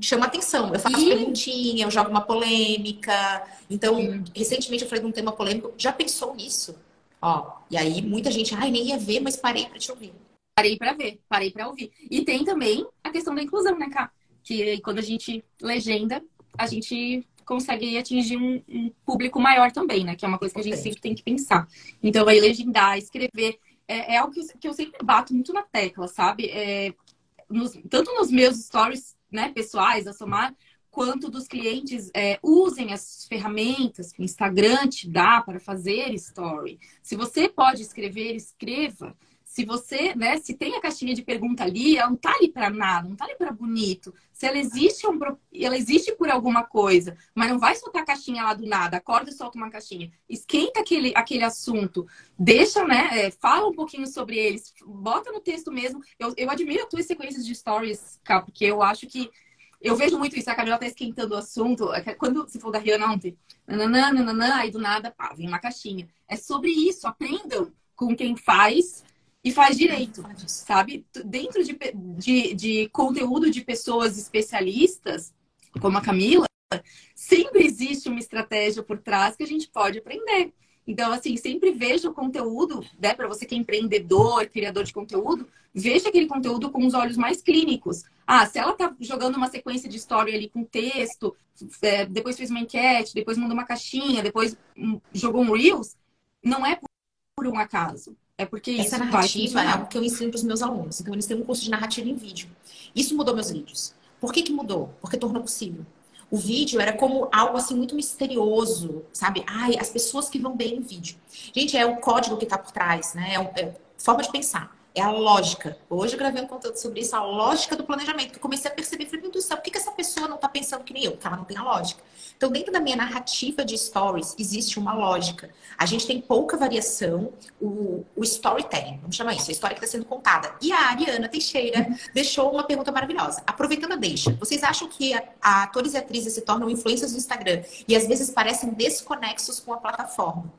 chama atenção. Eu faço e... perguntinha, eu jogo uma polêmica. Então, recentemente eu falei de um tema polêmico. Já pensou nisso? Ó, e aí muita gente, ai, nem ia ver, mas parei para te ouvir. Parei para ver, parei para ouvir. E tem também a questão da inclusão, né, Cá? Que quando a gente legenda, a gente consegue atingir um, um, público maior também, né? Que é uma coisa que a gente sempre tem que pensar. Então, vai legendar, escrever. É, é algo que eu, que eu, sempre bato muito na tecla, sabe? É, nos, tanto nos meus stories né, pessoais, a somar, quanto dos clientes é, usem as ferramentas que o Instagram te dá para fazer story. Se você pode escrever, escreva se você, né, se tem a caixinha de pergunta ali, ela não tá ali para nada, não tá ali para bonito. Se ela existe, é ela existe por alguma coisa, mas não vai soltar a caixinha lá do nada, acorda e solta uma caixinha. Esquenta aquele, aquele assunto, deixa, né, é, fala um pouquinho sobre eles, bota no texto mesmo. Eu, eu admiro as tuas sequências de stories, Cá, porque eu acho que eu vejo muito isso, a Camila tá esquentando o assunto. É quando você falou da Rihanna ontem, nananã, nananã, aí do nada, pá, vem uma caixinha. É sobre isso, aprendam com quem faz e faz direito, sabe? Dentro de, de, de conteúdo de pessoas especialistas, como a Camila, sempre existe uma estratégia por trás que a gente pode aprender. Então, assim, sempre veja o conteúdo, né? Para você que é empreendedor, criador de conteúdo, veja aquele conteúdo com os olhos mais clínicos. Ah, se ela tá jogando uma sequência de história ali com texto, é, depois fez uma enquete, depois mandou uma caixinha, depois hum, jogou um Reels, não é por um acaso. É porque Essa narrativa é algo que eu ensino para os meus alunos. Então, eles têm um curso de narrativa em vídeo. Isso mudou meus vídeos. Por que, que mudou? Porque tornou possível. O vídeo era como algo assim muito misterioso, sabe? Ai, as pessoas que vão bem em vídeo. Gente, é o código que está por trás, né? É, é forma de pensar. É a lógica. Hoje eu gravei um conteúdo sobre isso, a lógica do planejamento. Que eu comecei a perceber, falei, meu Deus do céu, por que, essa pessoa não está pensando que nem eu? Porque ela não tem a lógica. Então, dentro da minha narrativa de stories, existe uma lógica. A gente tem pouca variação, o, o storytelling, vamos chamar isso, a história que está sendo contada. E a Ariana Teixeira deixou uma pergunta maravilhosa. Aproveitando a deixa, vocês acham que atores e atrizes se tornam influências no Instagram e às vezes parecem desconexos com a plataforma?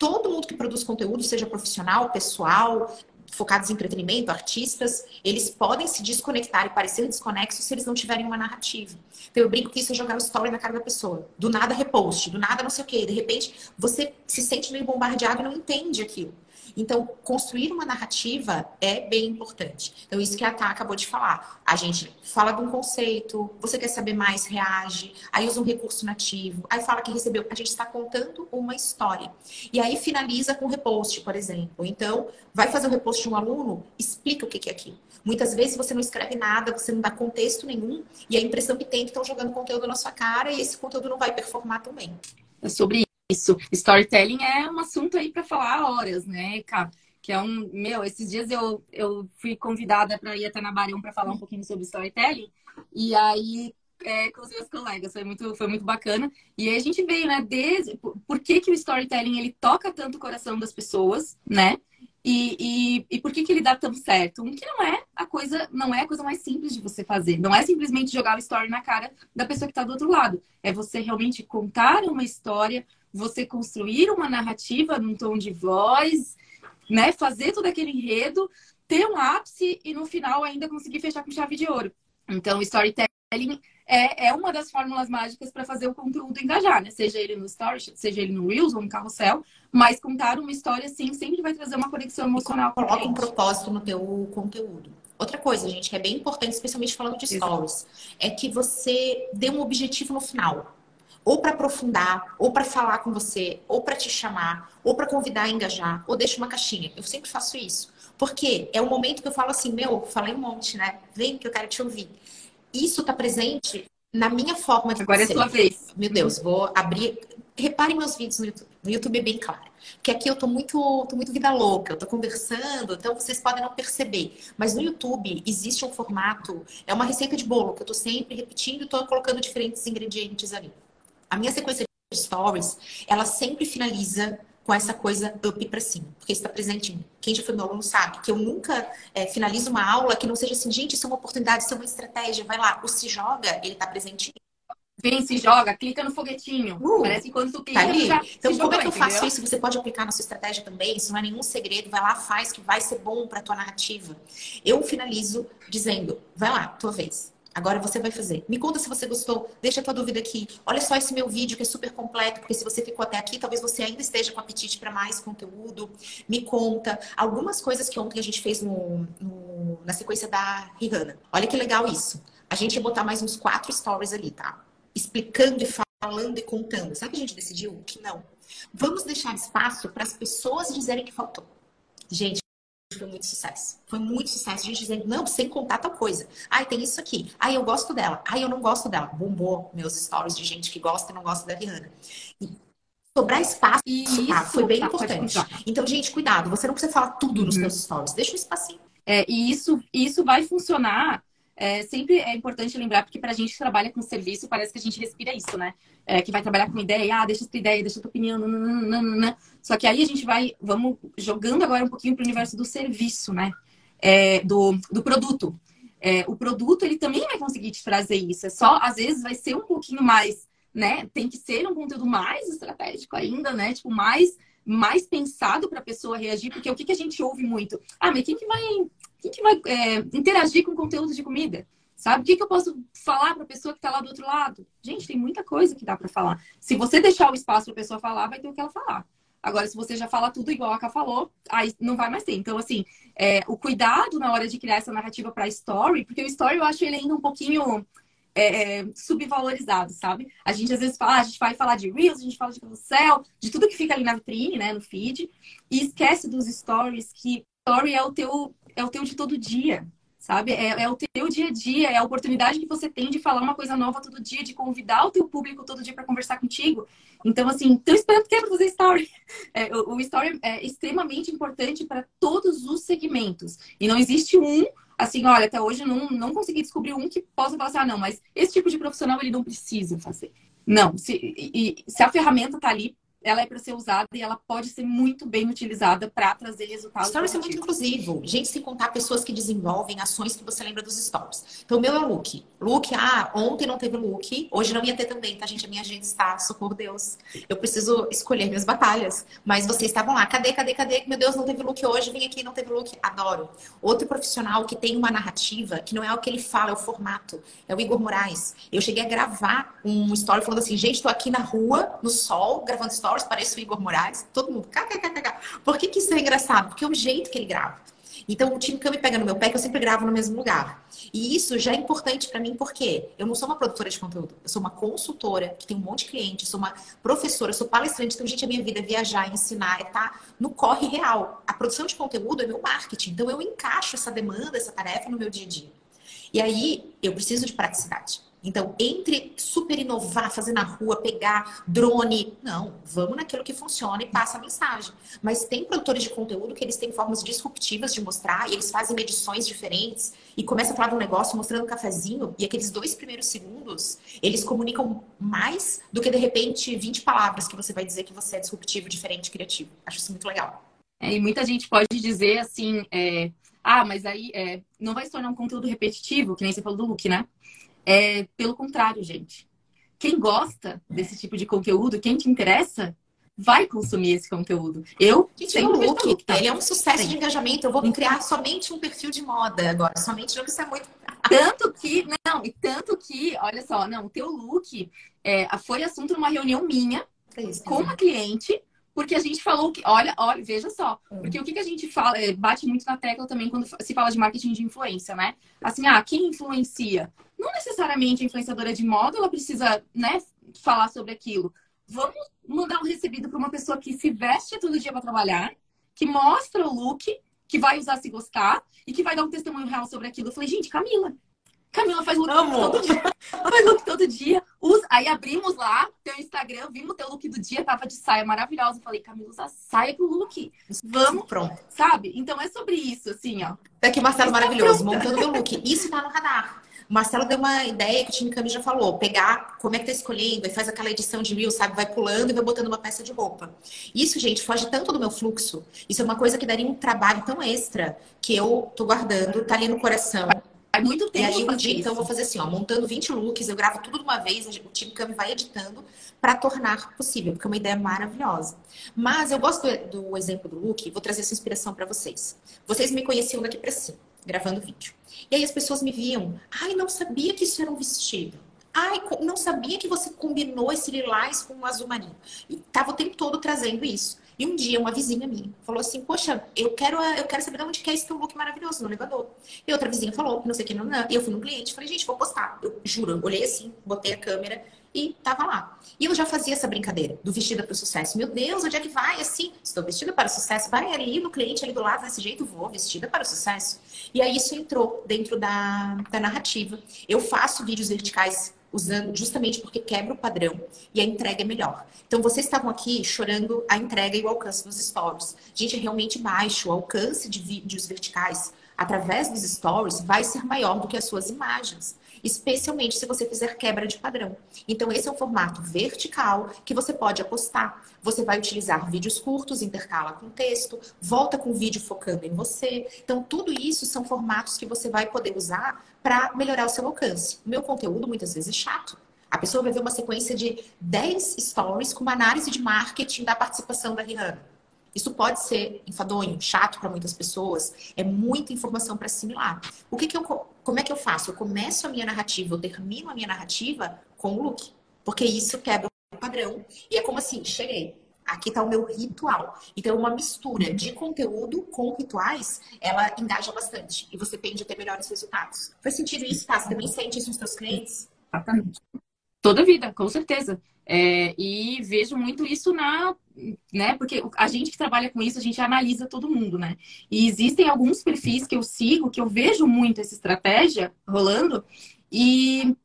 todo mundo que produz conteúdo, seja profissional, pessoal, focados em entretenimento, artistas, eles podem se desconectar e parecer desconexos se eles não tiverem uma narrativa. Então eu brinco que isso é jogar o story na cara da pessoa. Do nada repost, do nada não sei o quê. De repente você se sente meio bombardeado e não entende aquilo. Então, construir uma narrativa é bem importante. Então, isso que a Tá acabou de falar. A gente fala de um conceito, você quer saber mais, reage, aí usa um recurso nativo, aí fala que recebeu. A gente está contando uma história. E aí finaliza com repost, por exemplo. Então, vai fazer o repost de um aluno, explica o que é aquilo. Muitas vezes você não escreve nada, você não dá contexto nenhum, e a impressão que tem é que estão jogando conteúdo na sua cara e esse conteúdo não vai performar também. É sobre isso. Storytelling é um assunto aí para falar horas, né, cara? Que é um. Meu, esses dias eu, eu fui convidada para ir até na Barão para falar um pouquinho sobre storytelling. E aí, é, com os meus colegas, foi muito, foi muito bacana. E aí a gente veio, né, desde. Por, que, que o storytelling ele toca tanto o coração das pessoas, né? E, e, e, por que, que ele dá tão certo? Um que não é a coisa, não é a coisa mais simples de você fazer. Não é simplesmente jogar o story na cara da pessoa que está do outro lado. É você realmente contar uma história, você construir uma narrativa num tom de voz, né? Fazer todo aquele enredo, ter um ápice e no final ainda conseguir fechar com chave de ouro. Então, storytelling é, é uma das fórmulas mágicas para fazer o conteúdo engajar, né? Seja ele no story, seja ele no Reels ou no carrossel, mas contar uma história, sim, sempre vai trazer uma conexão emocional. Coloca um propósito no teu conteúdo. Outra coisa, gente, que é bem importante, especialmente falando de stories, Exato. é que você dê um objetivo no final ou para aprofundar, ou para falar com você, ou para te chamar, ou para convidar a engajar, ou deixa uma caixinha. Eu sempre faço isso. Porque é o momento que eu falo assim, meu, falei um monte, né? Vem que eu quero te ouvir. Isso está presente na minha forma de Agora ser. é sua vez. Meu Deus, vou abrir. Reparem meus vídeos no YouTube. No YouTube é bem claro. Porque aqui eu tô muito, tô muito vida louca, eu tô conversando, então vocês podem não perceber. Mas no YouTube existe um formato, é uma receita de bolo que eu tô sempre repetindo e tô colocando diferentes ingredientes ali. A minha sequência de stories, ela sempre finaliza com essa coisa up para cima, porque está presente em mim. Quem já foi meu aluno sabe que eu nunca é, finalizo uma aula que não seja assim, gente, isso é uma oportunidade, isso é uma estratégia, vai lá. O se joga, ele está presente em mim. Vem, se joga, clica no foguetinho. Uh, Parece que quando tu clica, tá ali. Já então, como é que eu faço entendeu? isso? Você pode aplicar na sua estratégia também. Isso não é nenhum segredo. Vai lá, faz, que vai ser bom para tua narrativa. Eu finalizo dizendo: vai lá, tua vez. Agora você vai fazer. Me conta se você gostou. Deixa a tua dúvida aqui. Olha só esse meu vídeo que é super completo, porque se você ficou até aqui, talvez você ainda esteja com apetite para mais conteúdo. Me conta algumas coisas que ontem a gente fez no, no, na sequência da Rihanna. Olha que legal isso. A gente ia botar mais uns quatro stories ali, tá? Explicando e falando e contando. Sabe que a gente decidiu que não? Vamos deixar espaço para as pessoas dizerem que faltou. Gente, foi muito sucesso. Foi muito sucesso. A gente dizendo, não, sem contar tal coisa. Ai, tem isso aqui. Ai, eu gosto dela. Ai, eu não gosto dela. Bombou meus stories de gente que gosta e não gosta da Rihanna. E sobrar espaço isso, tá, foi bem tá, importante. Então, gente, cuidado. Você não precisa falar tudo nos uhum. seus stories. Deixa um espacinho. É, e isso, isso vai funcionar é, sempre é importante lembrar, porque para a gente que trabalha com serviço, parece que a gente respira isso, né? É, que vai trabalhar com ideia, ah, deixa tua ideia, deixa tua opinião, nananana. Só que aí a gente vai, vamos jogando agora um pouquinho para o universo do serviço, né? É, do, do produto. É, o produto, ele também vai conseguir te trazer isso. É só, às vezes, vai ser um pouquinho mais, né? Tem que ser um conteúdo mais estratégico ainda, né? Tipo, mais mais pensado para a pessoa reagir, porque o que, que a gente ouve muito? Ah, mas quem que vai quem que vai é, interagir com conteúdo de comida? Sabe? O que, que eu posso falar para a pessoa que está lá do outro lado? Gente, tem muita coisa que dá para falar. Se você deixar o espaço para a pessoa falar, vai ter o que ela falar. Agora, se você já fala tudo igual a Ká falou, aí não vai mais ter. Então, assim, é, o cuidado na hora de criar essa narrativa para story, porque o story eu acho ele ainda um pouquinho é, é, subvalorizado, sabe? A gente às vezes fala, a gente vai falar de Reels, a gente fala de céu, de tudo que fica ali na vitrine, né, no feed, e esquece dos stories, que story é o teu é o teu de todo dia. sabe? É, é, o teu dia a dia, é a oportunidade que você tem de falar uma coisa nova todo dia, de convidar o teu público todo dia para conversar contigo. Então, assim, tô esperando que é para fazer story. É, o, o, story é extremamente importante para todos os segmentos. E não existe um, assim, olha, até hoje não, não consegui descobrir um que possa falar assim, ah, não, mas esse tipo de profissional ele não precisa fazer. Não, se, e, se a ferramenta está ali ela é para ser usada e ela pode ser muito bem utilizada para trazer resultados. Stories é muito inclusivo. Gente, sem contar pessoas que desenvolvem ações que você lembra dos stories. Então, o meu é o look. Look, ah, ontem não teve look, hoje não ia ter também, tá, gente? A minha agenda está, socorro Deus. Eu preciso escolher minhas batalhas. Mas vocês estavam lá, cadê, cadê, cadê? Meu Deus, não teve look hoje, vim aqui, não teve look. Adoro. Outro profissional que tem uma narrativa, que não é o que ele fala, é o formato. É o Igor Moraes. Eu cheguei a gravar um story falando assim, gente, tô aqui na rua, no sol, gravando stories stories, parece o Igor Moraes, todo mundo, kkkk. Por que, que isso é engraçado? Porque é o jeito que ele grava. Então, o time que me pega no meu pé, que eu sempre gravo no mesmo lugar. E isso já é importante para mim, porque eu não sou uma produtora de conteúdo, eu sou uma consultora que tem um monte de clientes, sou uma professora, sou palestrante. Então, gente, a minha vida é viajar, ensinar, é estar tá no corre real. A produção de conteúdo é meu marketing. Então, eu encaixo essa demanda, essa tarefa no meu dia a dia. E aí, eu preciso de praticidade. Então, entre super inovar, fazer na rua, pegar drone, não, vamos naquilo que funciona e passa a mensagem. Mas tem produtores de conteúdo que eles têm formas disruptivas de mostrar e eles fazem medições diferentes e começa a falar de um negócio mostrando um cafezinho e aqueles dois primeiros segundos, eles comunicam mais do que de repente 20 palavras que você vai dizer que você é disruptivo, diferente, criativo. Acho isso muito legal. É, e muita gente pode dizer assim, é, ah, mas aí é, não vai se tornar um conteúdo repetitivo, que nem você falou do look, né? É pelo contrário, gente. Quem gosta desse tipo de conteúdo, quem te interessa, vai consumir esse conteúdo. Eu Gente, sempre o look, tá? ele é um sucesso de engajamento. Eu vou criar somente um perfil de moda agora, somente não isso é muito tanto que, não, e tanto que, olha só, não, o teu look é, foi assunto numa reunião minha é isso, com uma cliente porque a gente falou que, olha, olha, veja só, hum. porque o que, que a gente fala, é, bate muito na tecla também quando se fala de marketing de influência, né? Assim, ah, quem influencia? Não necessariamente a influenciadora de moda, ela precisa, né, falar sobre aquilo. Vamos mandar um recebido para uma pessoa que se veste todo dia para trabalhar, que mostra o look, que vai usar se gostar e que vai dar um testemunho real sobre aquilo. Eu falei, gente, Camila, Camila faz look Amo. todo dia. Faz look todo dia. Usa... Aí abrimos lá teu Instagram, vimos teu look do dia, tava de saia maravilhosa. falei, Camila, usa saia pro look. Vamos. Pronto. Sabe? Então é sobre isso, assim, ó. Tá aqui, Marcelo, maravilhoso, montando meu look. Isso tá no radar. O Marcelo deu uma ideia que o time Cami já falou: pegar como é que tá escolhendo, e faz aquela edição de Reels, sabe? Vai pulando e vai botando uma peça de roupa. Isso, gente, foge tanto do meu fluxo. Isso é uma coisa que daria um trabalho tão extra que eu tô guardando, tá ali no coração. É muito tempo. E aí, um dia, então, eu vou fazer assim, ó, montando 20 looks, eu gravo tudo de uma vez, o time Cami vai editando para tornar possível, porque é uma ideia maravilhosa. Mas eu gosto do, do exemplo do look, vou trazer essa inspiração para vocês. Vocês me conheciam daqui para cima, gravando vídeo. E aí as pessoas me viam, ai, não sabia que isso era um vestido. Ai, não sabia que você combinou esse lilás com o azul marinho. E tava o tempo todo trazendo isso. E um dia uma vizinha minha falou assim: Poxa, eu quero, eu quero saber de onde que é esse teu look maravilhoso no elevador. E outra vizinha falou, não sei o que, não, não. E eu fui no cliente falei: Gente, vou postar. Eu juro, olhei assim, botei a câmera e tava lá. E eu já fazia essa brincadeira do vestida para o sucesso. Meu Deus, onde é que vai? Assim, estou vestida para o sucesso. Vai ali no cliente, ali do lado, desse jeito, vou, vestida para o sucesso. E aí isso entrou dentro da, da narrativa. Eu faço vídeos verticais usando justamente porque quebra o padrão e a entrega é melhor. Então, vocês estavam aqui chorando a entrega e o alcance dos stories. Gente, é realmente baixo. O alcance de vídeos verticais através dos stories vai ser maior do que as suas imagens especialmente se você fizer quebra de padrão. Então, esse é um formato vertical que você pode apostar. Você vai utilizar vídeos curtos, intercala com texto, volta com vídeo focando em você. Então, tudo isso são formatos que você vai poder usar para melhorar o seu alcance. Meu conteúdo muitas vezes é chato. A pessoa vai ver uma sequência de 10 stories com uma análise de marketing da participação da Rihanna. Isso pode ser enfadonho, chato para muitas pessoas, é muita informação para assimilar. O que, que eu, como é que eu faço? Eu começo a minha narrativa, eu termino a minha narrativa com o look, porque isso quebra o padrão e é como assim, cheguei. Aqui está o meu ritual. Então, uma mistura de conteúdo com rituais, ela engaja bastante. E você tende a ter melhores resultados. Faz sentido isso, tá? Você também sente isso nos seus clientes? Exatamente. Toda vida, com certeza. É, e vejo muito isso na, né? Porque a gente que trabalha com isso, a gente analisa todo mundo, né? E existem alguns perfis que eu sigo, que eu vejo muito essa estratégia rolando, e,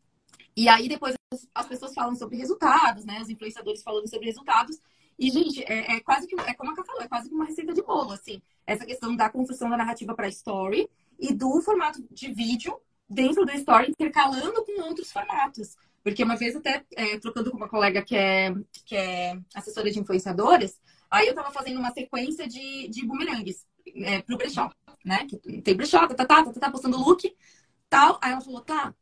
e aí depois as pessoas falam sobre resultados, né? Os influenciadores falando sobre resultados. E, gente, é, é quase que, é como a Ká falou, é quase que uma receita de bolo, assim. Essa questão da construção da narrativa para story e do formato de vídeo dentro do story, intercalando com outros formatos. Porque uma vez até é, trocando com uma colega que é, que é assessora de influenciadores, aí eu tava fazendo uma sequência de, de bumerangues é, pro brechó, né? Que tem brechó, tá, tá, tá, tá, tá, postando look, tal. Aí ela falou, tá,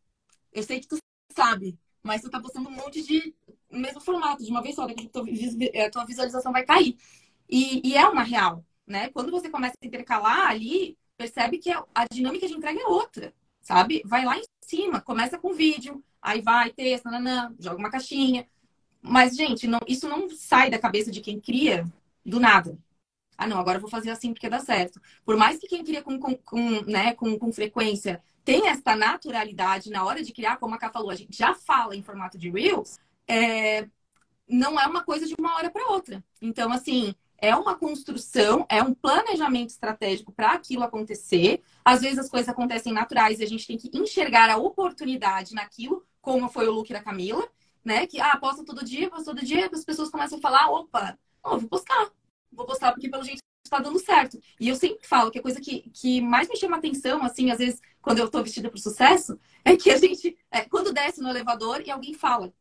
eu sei que tu sabe, mas tu tá postando um monte de mesmo formato, de uma vez só, daqui a tua visualização vai cair. E, e é uma real, né? Quando você começa a intercalar ali, percebe que a dinâmica de entrega é outra, sabe? Vai lá em cima, começa com vídeo, aí vai, texto, nanã, joga uma caixinha. Mas, gente, não, isso não sai da cabeça de quem cria do nada. Ah, não, agora eu vou fazer assim porque dá certo. Por mais que quem cria com, com, com né, com, com frequência tenha esta naturalidade na hora de criar, como a Ká falou, a gente já fala em formato de Reels, é, não é uma coisa de uma hora para outra. Então, assim, é uma construção, é um planejamento estratégico para aquilo acontecer. Às vezes as coisas acontecem naturais e a gente tem que enxergar a oportunidade naquilo como foi o look da Camila, né? Que, ah, posta todo dia, posta todo dia, as pessoas começam a falar, opa, oh, vou postar. Vou postar porque pelo jeito está dando certo. E eu sempre falo que a coisa que, que mais me chama atenção, assim, às vezes, quando eu tô vestida pro sucesso, é que a gente, é, quando desce no elevador e alguém fala,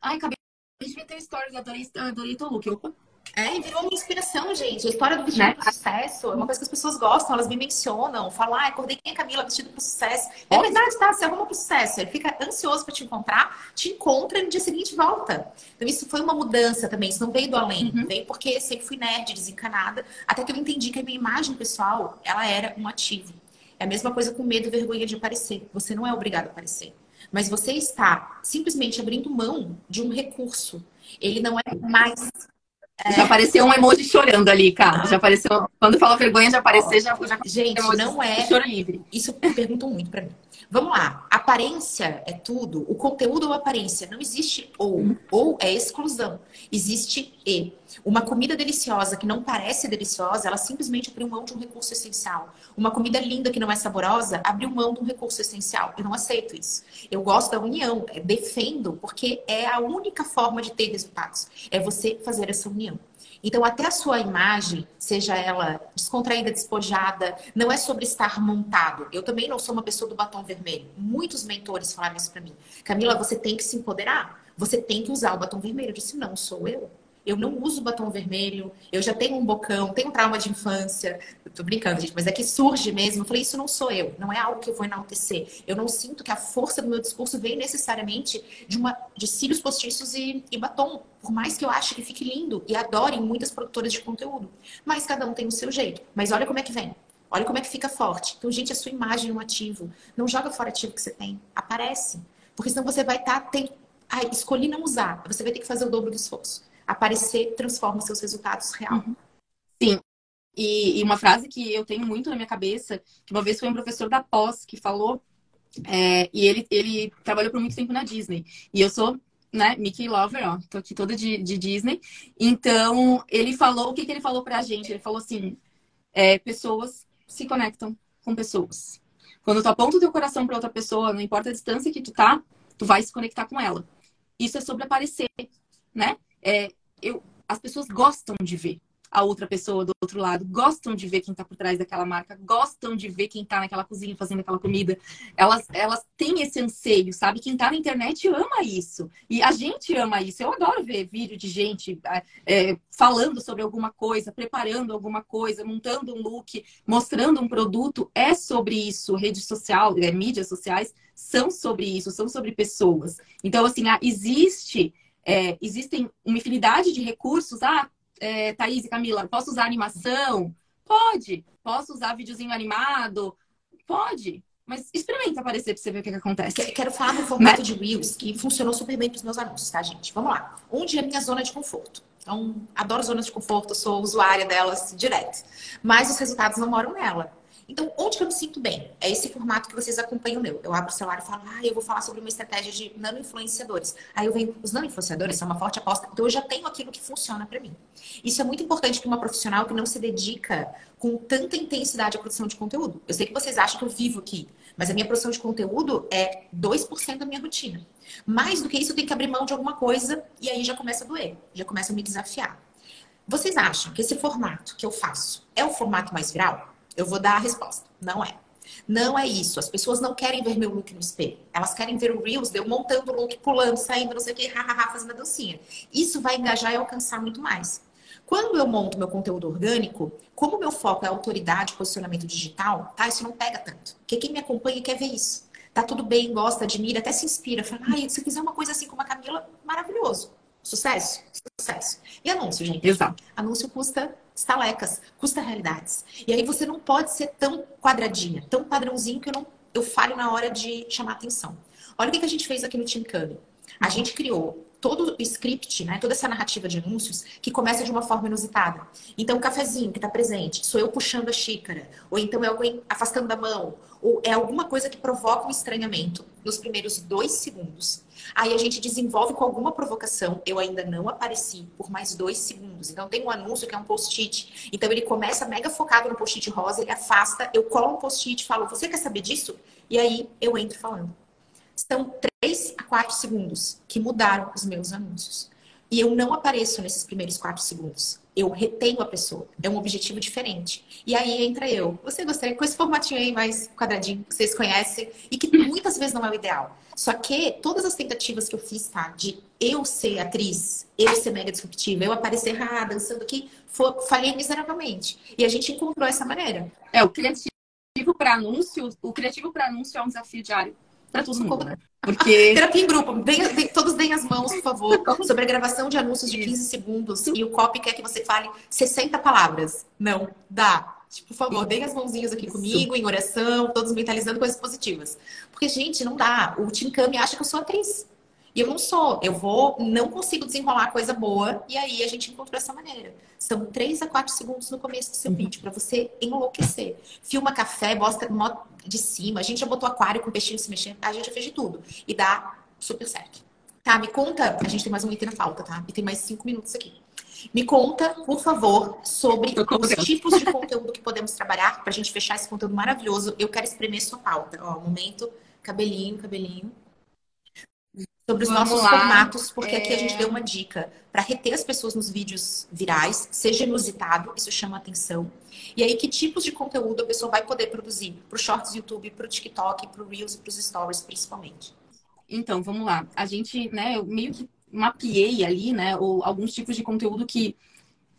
ai, acabei de ver teu stories, adorei, adorei teu look. Opa, é, e virou uma inspiração, gente. A história do vestido né? para sucesso é uma coisa que as pessoas gostam, elas me mencionam, falam, ah, acordei quem é Camila, vestido para sucesso. É verdade, tá? Você arruma para sucesso. Ele fica ansioso para te encontrar, te encontra e no dia seguinte volta. Então, isso foi uma mudança também. Isso não veio do além. Uhum. Veio porque sempre fui nerd, desencanada, até que eu entendi que a minha imagem pessoal, ela era um ativo. É a mesma coisa com medo e vergonha de aparecer. Você não é obrigado a aparecer. Mas você está simplesmente abrindo mão de um recurso. Ele não é mais é. Já apareceu um emoji chorando ali, cara. Já apareceu. Quando fala vergonha de aparecer, já, já Gente, não é. Choro livre. Isso perguntam muito para mim. Vamos lá. Aparência é tudo. O conteúdo ou aparência. Não existe ou. Ou é exclusão. Existe e. Uma comida deliciosa que não parece deliciosa, ela simplesmente abriu mão de um recurso essencial. Uma comida linda que não é saborosa, abriu mão de um recurso essencial. Eu não aceito isso. Eu gosto da união. Defendo, porque é a única forma de ter resultados. É você fazer essa união. Então, até a sua imagem, seja ela descontraída, despojada, não é sobre estar montado. Eu também não sou uma pessoa do batom vermelho. Muitos mentores falaram isso para mim. Camila, você tem que se empoderar. Você tem que usar o batom vermelho. Eu disse, não, sou eu. Eu não uso batom vermelho, eu já tenho um bocão, tenho um trauma de infância. Eu tô brincando, gente, mas é que surge mesmo. Eu falei, isso não sou eu, não é algo que eu vou enaltecer. Eu não sinto que a força do meu discurso vem necessariamente de uma de cílios postiços e, e batom. Por mais que eu ache que fique lindo e adorem muitas produtoras de conteúdo. Mas cada um tem o seu jeito. Mas olha como é que vem. Olha como é que fica forte. Então, gente, a sua imagem no ativo. Não joga fora ativo que você tem. Aparece. Porque senão você vai estar. Tá, tem... Ah, escolhi não usar. Você vai ter que fazer o dobro do esforço aparecer transforma seus resultados real. Uhum. Sim. E, e, uma frase que eu tenho muito na minha cabeça, que uma vez foi um professor da pós que falou, é, e ele, ele trabalhou por muito tempo na Disney. E eu sou, né, Mickey Lover, ó, tô aqui toda de, de Disney. Então, ele falou, o que, que ele falou pra gente? Ele falou assim, é, pessoas se conectam com pessoas. Quando tu aponta o teu coração para outra pessoa, não importa a distância que tu tá, tu vai se conectar com ela. Isso é sobre aparecer, né? É, eu, as pessoas gostam de ver a outra pessoa do outro lado, gostam de ver quem está por trás daquela marca, gostam de ver quem está naquela cozinha fazendo aquela comida. Elas, elas têm esse anseio, sabe? Quem está na internet ama isso. E a gente ama isso. Eu adoro ver vídeo de gente é, falando sobre alguma coisa, preparando alguma coisa, montando um look, mostrando um produto. É sobre isso. Rede social, é, mídias sociais são sobre isso, são sobre pessoas. Então, assim, existe é, existem uma infinidade de recursos. Ah, é, Thaís e Camila, posso usar animação? Pode. Posso usar videozinho animado? Pode. Mas experimenta aparecer pra você ver o que, que acontece. Quero falar no formato de Reels, que funcionou super bem pros meus anúncios, tá, gente? Vamos lá. Onde é minha zona de conforto? Então, adoro zonas de conforto, sou usuária delas direto. Mas os resultados não moram nela. Então, onde que eu me sinto bem? É esse formato que vocês acompanham o meu. Eu abro o celular e falo, ah, eu vou falar sobre uma estratégia de nano-influenciadores. Aí eu venho, os nano-influenciadores são uma forte aposta, então eu já tenho aquilo que funciona para mim. Isso é muito importante para uma profissional que não se dedica com tanta intensidade à produção de conteúdo. Eu sei que vocês acham que eu vivo aqui, mas a minha produção de conteúdo é 2% da minha rotina. Mais do que isso, eu tenho que abrir mão de alguma coisa e aí já começa a doer, já começa a me desafiar. Vocês acham que esse formato que eu faço é o formato mais viral? Eu vou dar a resposta. Não é. Não é isso. As pessoas não querem ver meu look no espelho. Elas querem ver o Reels, eu montando o look, pulando, saindo, não sei o que, hahaha, fazendo a dancinha. Isso vai engajar e alcançar muito mais. Quando eu monto meu conteúdo orgânico, como meu foco é autoridade, posicionamento digital, tá? Isso não pega tanto. Porque quem me acompanha quer ver isso. Tá tudo bem, gosta, admira, até se inspira. Fala, ai, se eu fizer uma coisa assim como a Camila, maravilhoso. Sucesso? Sucesso. E anúncio, gente? Exato. Anúncio custa estalecas, custa realidades. E aí você não pode ser tão quadradinha, tão padrãozinho que eu não eu falho na hora de chamar atenção. Olha o que a gente fez aqui no Team Cami. A gente criou todo o script, né, toda essa narrativa de anúncios que começa de uma forma inusitada. Então, o cafezinho que está presente, sou eu puxando a xícara, ou então é alguém afastando a mão, ou é alguma coisa que provoca um estranhamento nos primeiros dois segundos. Aí a gente desenvolve com alguma provocação. Eu ainda não apareci por mais dois segundos. Então tem um anúncio que é um post-it. Então ele começa mega focado no post-it rosa, ele afasta, eu colo um post-it e falo, você quer saber disso? E aí eu entro falando. São três a quatro segundos que mudaram os meus anúncios. E eu não apareço nesses primeiros quatro segundos. Eu retenho a pessoa. É um objetivo diferente. E aí entra eu. Você gostaria com esse formatinho aí mais quadradinho que vocês conhecem e que muitas vezes não é o ideal. Só que todas as tentativas que eu fiz, tá? De eu ser atriz, eu ser mega disruptiva, eu aparecer ah, dançando aqui, falhei miseravelmente. E a gente encontrou essa maneira. É, o criativo para anúncio, o criativo para anúncio é um desafio diário para todo mundo, né? Porque... Terapia em grupo. Deem, todos deem as mãos, por favor, sobre a gravação de anúncios de 15 segundos e o copy quer que você fale 60 palavras. Não, dá. Tipo, por favor, deem as mãozinhas aqui comigo, em oração, todos mentalizando coisas positivas. Porque, gente, não dá. O Tim Kami acha que eu sou atriz. E eu não sou. Eu vou, não consigo desenrolar coisa boa. E aí a gente encontrou essa maneira. São 3 a 4 segundos no começo do seu uhum. vídeo para você enlouquecer. Filma café, mostra de cima. A gente já botou aquário com peixinho se mexendo. A gente já fez de tudo. E dá super certo. Tá, me conta. A gente tem mais um item na falta, tá? E tem mais 5 minutos aqui. Me conta, por favor, sobre os tipos de conteúdo que podemos trabalhar para a gente fechar esse conteúdo maravilhoso. Eu quero espremer sua pauta. Ó, momento, cabelinho, cabelinho sobre os Vamos nossos lá. formatos, porque é... aqui a gente é. deu uma dica para reter as pessoas nos vídeos virais, seja inusitado, isso chama atenção. E aí, que tipos de conteúdo a pessoa vai poder produzir para o Shorts YouTube, para o TikTok, para o Reels e para os Stories, principalmente? Então, vamos lá. A gente, né, eu meio que mapeei ali, né, ou alguns tipos de conteúdo que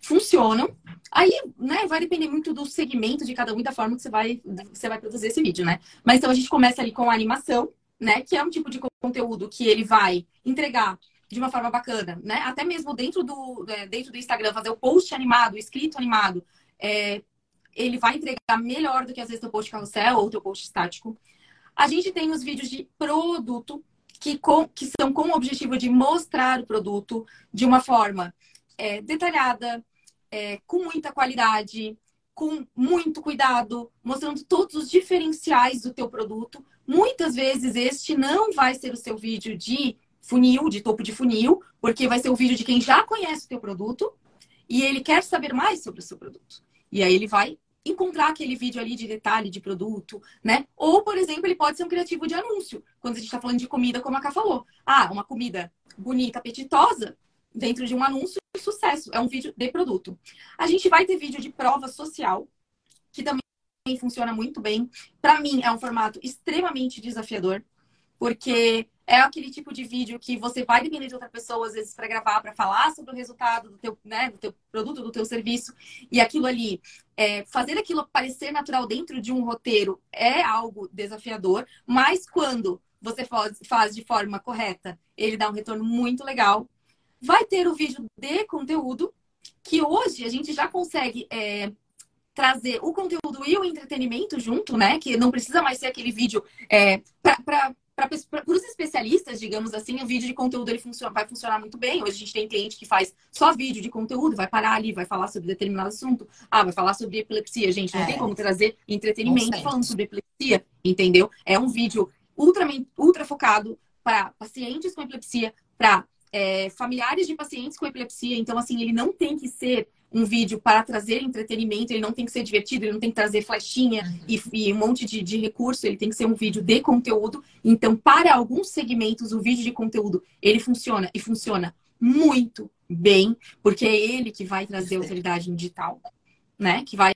funcionam. Aí, né, vai depender muito do segmento de cada um e da forma que você vai, você vai produzir esse vídeo, né? Mas então a gente começa ali com a animação, né? Que é um tipo de conteúdo que ele vai entregar de uma forma bacana, né? Até mesmo dentro do, é, dentro do Instagram, fazer o post animado, escrito animado, é, ele vai entregar melhor do que às vezes o post carrossel ou o teu post estático. A gente tem os vídeos de produto, que, com, que são com o objetivo de mostrar o produto de uma forma é, detalhada, é, com muita qualidade, com muito cuidado, mostrando todos os diferenciais do teu produto. Muitas vezes este não vai ser o seu vídeo de funil, de topo de funil, porque vai ser o vídeo de quem já conhece o teu produto e ele quer saber mais sobre o seu produto. E aí ele vai encontrar aquele vídeo ali de detalhe de produto, né? Ou, por exemplo, ele pode ser um criativo de anúncio, quando a gente está falando de comida, como a Ká falou. Ah, uma comida bonita, apetitosa, dentro de um anúncio de sucesso. É um vídeo de produto. A gente vai ter vídeo de prova social, que também funciona muito bem. Para mim, é um formato extremamente desafiador, porque é aquele tipo de vídeo que você vai depender de outra pessoa, às vezes, para gravar, para falar sobre o resultado do teu, né, do teu produto, do teu serviço. E aquilo ali, é, fazer aquilo parecer natural dentro de um roteiro é algo desafiador, mas quando você faz, faz de forma correta, ele dá um retorno muito legal. Vai ter o vídeo de conteúdo, que hoje a gente já consegue é, trazer o conteúdo e o entretenimento junto, né? Que não precisa mais ser aquele vídeo é, para para os especialistas, digamos assim, o vídeo de conteúdo ele funciona, vai funcionar muito bem. Hoje a gente tem cliente que faz só vídeo de conteúdo, vai parar ali, vai falar sobre determinado assunto. Ah, vai falar sobre epilepsia. Gente, não é. tem como trazer entretenimento falando sobre epilepsia, entendeu? É um vídeo ultra, ultra focado para pacientes com epilepsia, para é, familiares de pacientes com epilepsia. Então, assim, ele não tem que ser um vídeo para trazer entretenimento, ele não tem que ser divertido, ele não tem que trazer flechinha uhum. e, e, um monte de, de recurso, ele tem que ser um vídeo de conteúdo. Então, para alguns segmentos, o vídeo de conteúdo, ele funciona e funciona muito bem, porque é ele que vai trazer autoridade no digital, né? Que vai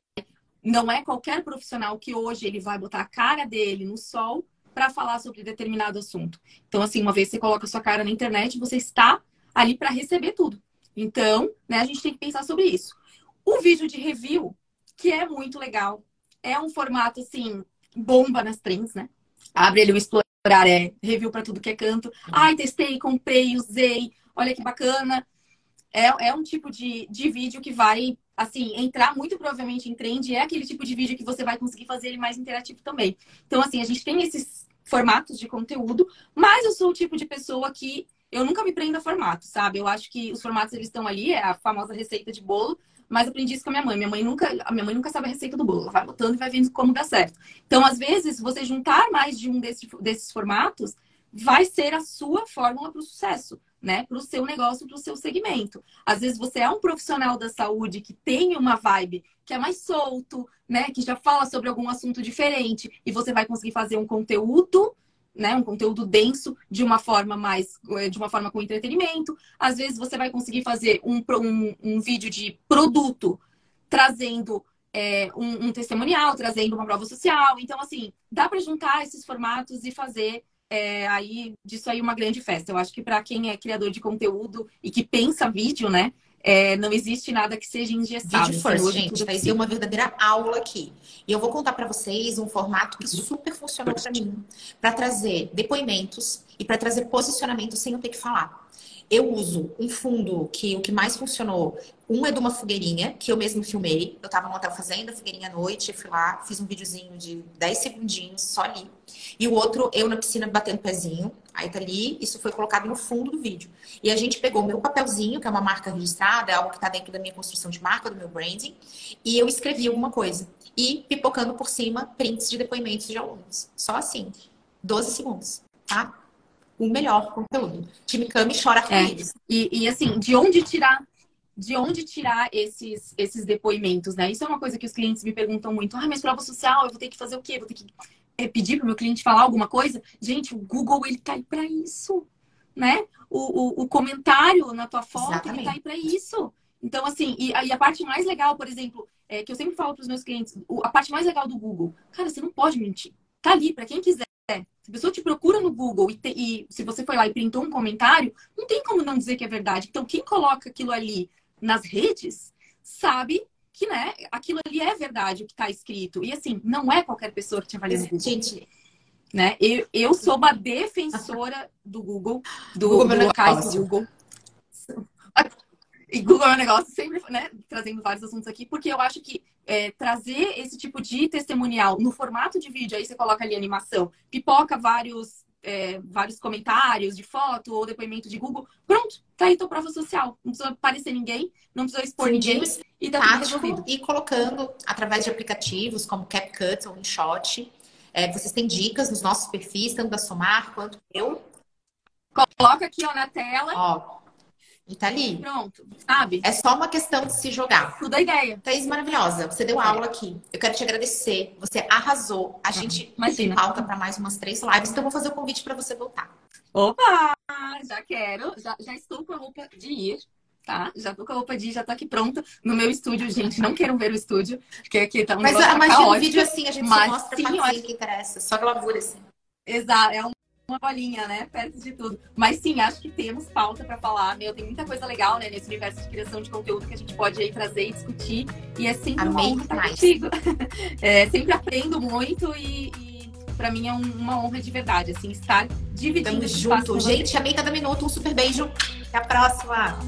não é qualquer profissional que hoje ele vai botar a cara dele no sol para falar sobre determinado assunto. Então, assim, uma vez você coloca sua cara na internet, você está ali para receber tudo. Então, né, a gente tem que pensar sobre isso. O vídeo de review, que é muito legal, é um formato assim, bomba nas trends, né? Abre ele o explorar, é review para tudo que é canto. Ai, testei, comprei, usei, olha que bacana. É, é um tipo de, de vídeo que vai, assim, entrar muito provavelmente em trend. É aquele tipo de vídeo que você vai conseguir fazer ele mais interativo também. Então, assim, a gente tem esses formatos de conteúdo, mas eu sou o tipo de pessoa que eu nunca me prendo a formato, sabe? Eu acho que os formatos eles estão ali, é a famosa receita de bolo, mas aprendi isso com a minha mãe. Minha mãe nunca, a minha mãe nunca sabe a receita do bolo, ela vai botando e vai vendo como dá certo. Então, às vezes, você juntar mais de um desses, desses formatos vai ser a sua fórmula para o sucesso, né? Para o seu negócio, para o seu segmento. Às vezes você é um profissional da saúde que tem uma vibe que é mais solto, né? Que já fala sobre algum assunto diferente e você vai conseguir fazer um conteúdo né, um conteúdo denso de uma forma mais eh, de uma forma com entretenimento. Às vezes você vai conseguir fazer um, um, um vídeo de produto trazendo é, um, um, trazendo uma prova social. Então, assim, dá para juntar esses formatos e fazer é, aí disso aí uma grande festa. Eu acho que para quem é criador de conteúdo e que pensa vídeo, né, é, não existe nada que seja engessado. Vídeo first, assim, gente. Vai ser uma verdadeira aula aqui. E eu vou contar para vocês um formato que super funcionou para mim. Para trazer depoimentos e para trazer posicionamento sem eu ter que falar. Eu uso um fundo que o que mais funcionou. Um é de uma fogueirinha, que eu mesmo filmei. Eu tava no hotel fazendo a fogueirinha à noite, fui lá, fiz um videozinho de 10 segundinhos, só ali. E o outro, eu na piscina batendo pezinho. Aí tá ali, isso foi colocado no fundo do vídeo. E a gente pegou meu papelzinho, que é uma marca registrada, é algo que tá dentro da minha construção de marca, do meu branding, e eu escrevi alguma coisa. E pipocando por cima prints de depoimentos de alunos. Só assim. 12 segundos, tá? O melhor conteúdo. Time Kami chora com é. E, e assim, de onde tirar de onde tirar esses, esses depoimentos, né? Isso é uma coisa que os clientes me perguntam muito. Ah, mas prova social, eu vou ter que fazer o quê? Vou ter que é, pedir para o meu cliente falar alguma coisa? Gente, o Google, ele tá aí para isso, né? O, o, o, comentário na tua foto, Exatamente. ele tá aí para isso. Então, assim, e, e, a parte mais legal, por exemplo, é, que eu sempre falo para os meus clientes, a parte mais legal do Google, cara, você não pode mentir. Tá ali, para quem quiser. A pessoa te procura no Google e, te, e, se você foi lá e printou um comentário, não tem como não dizer que é verdade. Então, quem coloca aquilo ali nas redes sabe que, né, aquilo ali é verdade, o que está escrito. E assim, não é qualquer pessoa que te avalia no Google. Gente, né? Eu, eu sou uma defensora do Google, do, Google do locais do Google. E Google é um negócio sempre, né, trazendo vários assuntos aqui, porque eu acho que é, trazer esse tipo de testemunial no formato de vídeo, aí você coloca ali animação, pipoca vários, é, vários comentários de foto ou depoimento de Google, pronto, tá aí tua prova social. Não precisa aparecer ninguém, não precisa expor Sim, ninguém e tá resolvido. E colocando através de aplicativos como CapCut ou InShot, é, vocês têm dicas nos nossos perfis, tanto da Somar quanto eu. Coloca aqui ó, na tela. Ó, e tá ali. Pronto, sabe? É só uma questão de se jogar. Tudo a ideia. Thaís, maravilhosa. Você deu aula aqui. Eu quero te agradecer. Você arrasou. A gente Imagina. pauta para mais umas três lives, então eu vou fazer o convite para você voltar. Opa! Já quero. Já, já estou com a roupa de ir tá? Já tô com a roupa de já tô aqui pronta no meu estúdio, gente. Não queiram ver o estúdio, porque aqui tá um Mas imagina um vídeo assim, a gente mas, mostra sim, acho... que interessa, só gravura assim. Exato, é um uma bolinha, né? Perto de tudo. Mas sim, acho que temos pauta para falar. Meu, tem muita coisa legal, né? Nesse universo de criação de conteúdo que a gente pode aí trazer e discutir. E é sempre Amei uma honra estar contigo. É, sempre aprendo muito e, e para mim é um, uma honra de verdade, assim, estar dividindo Tamo junto. Gente, amei cada minuto. Um super beijo. Até a próxima.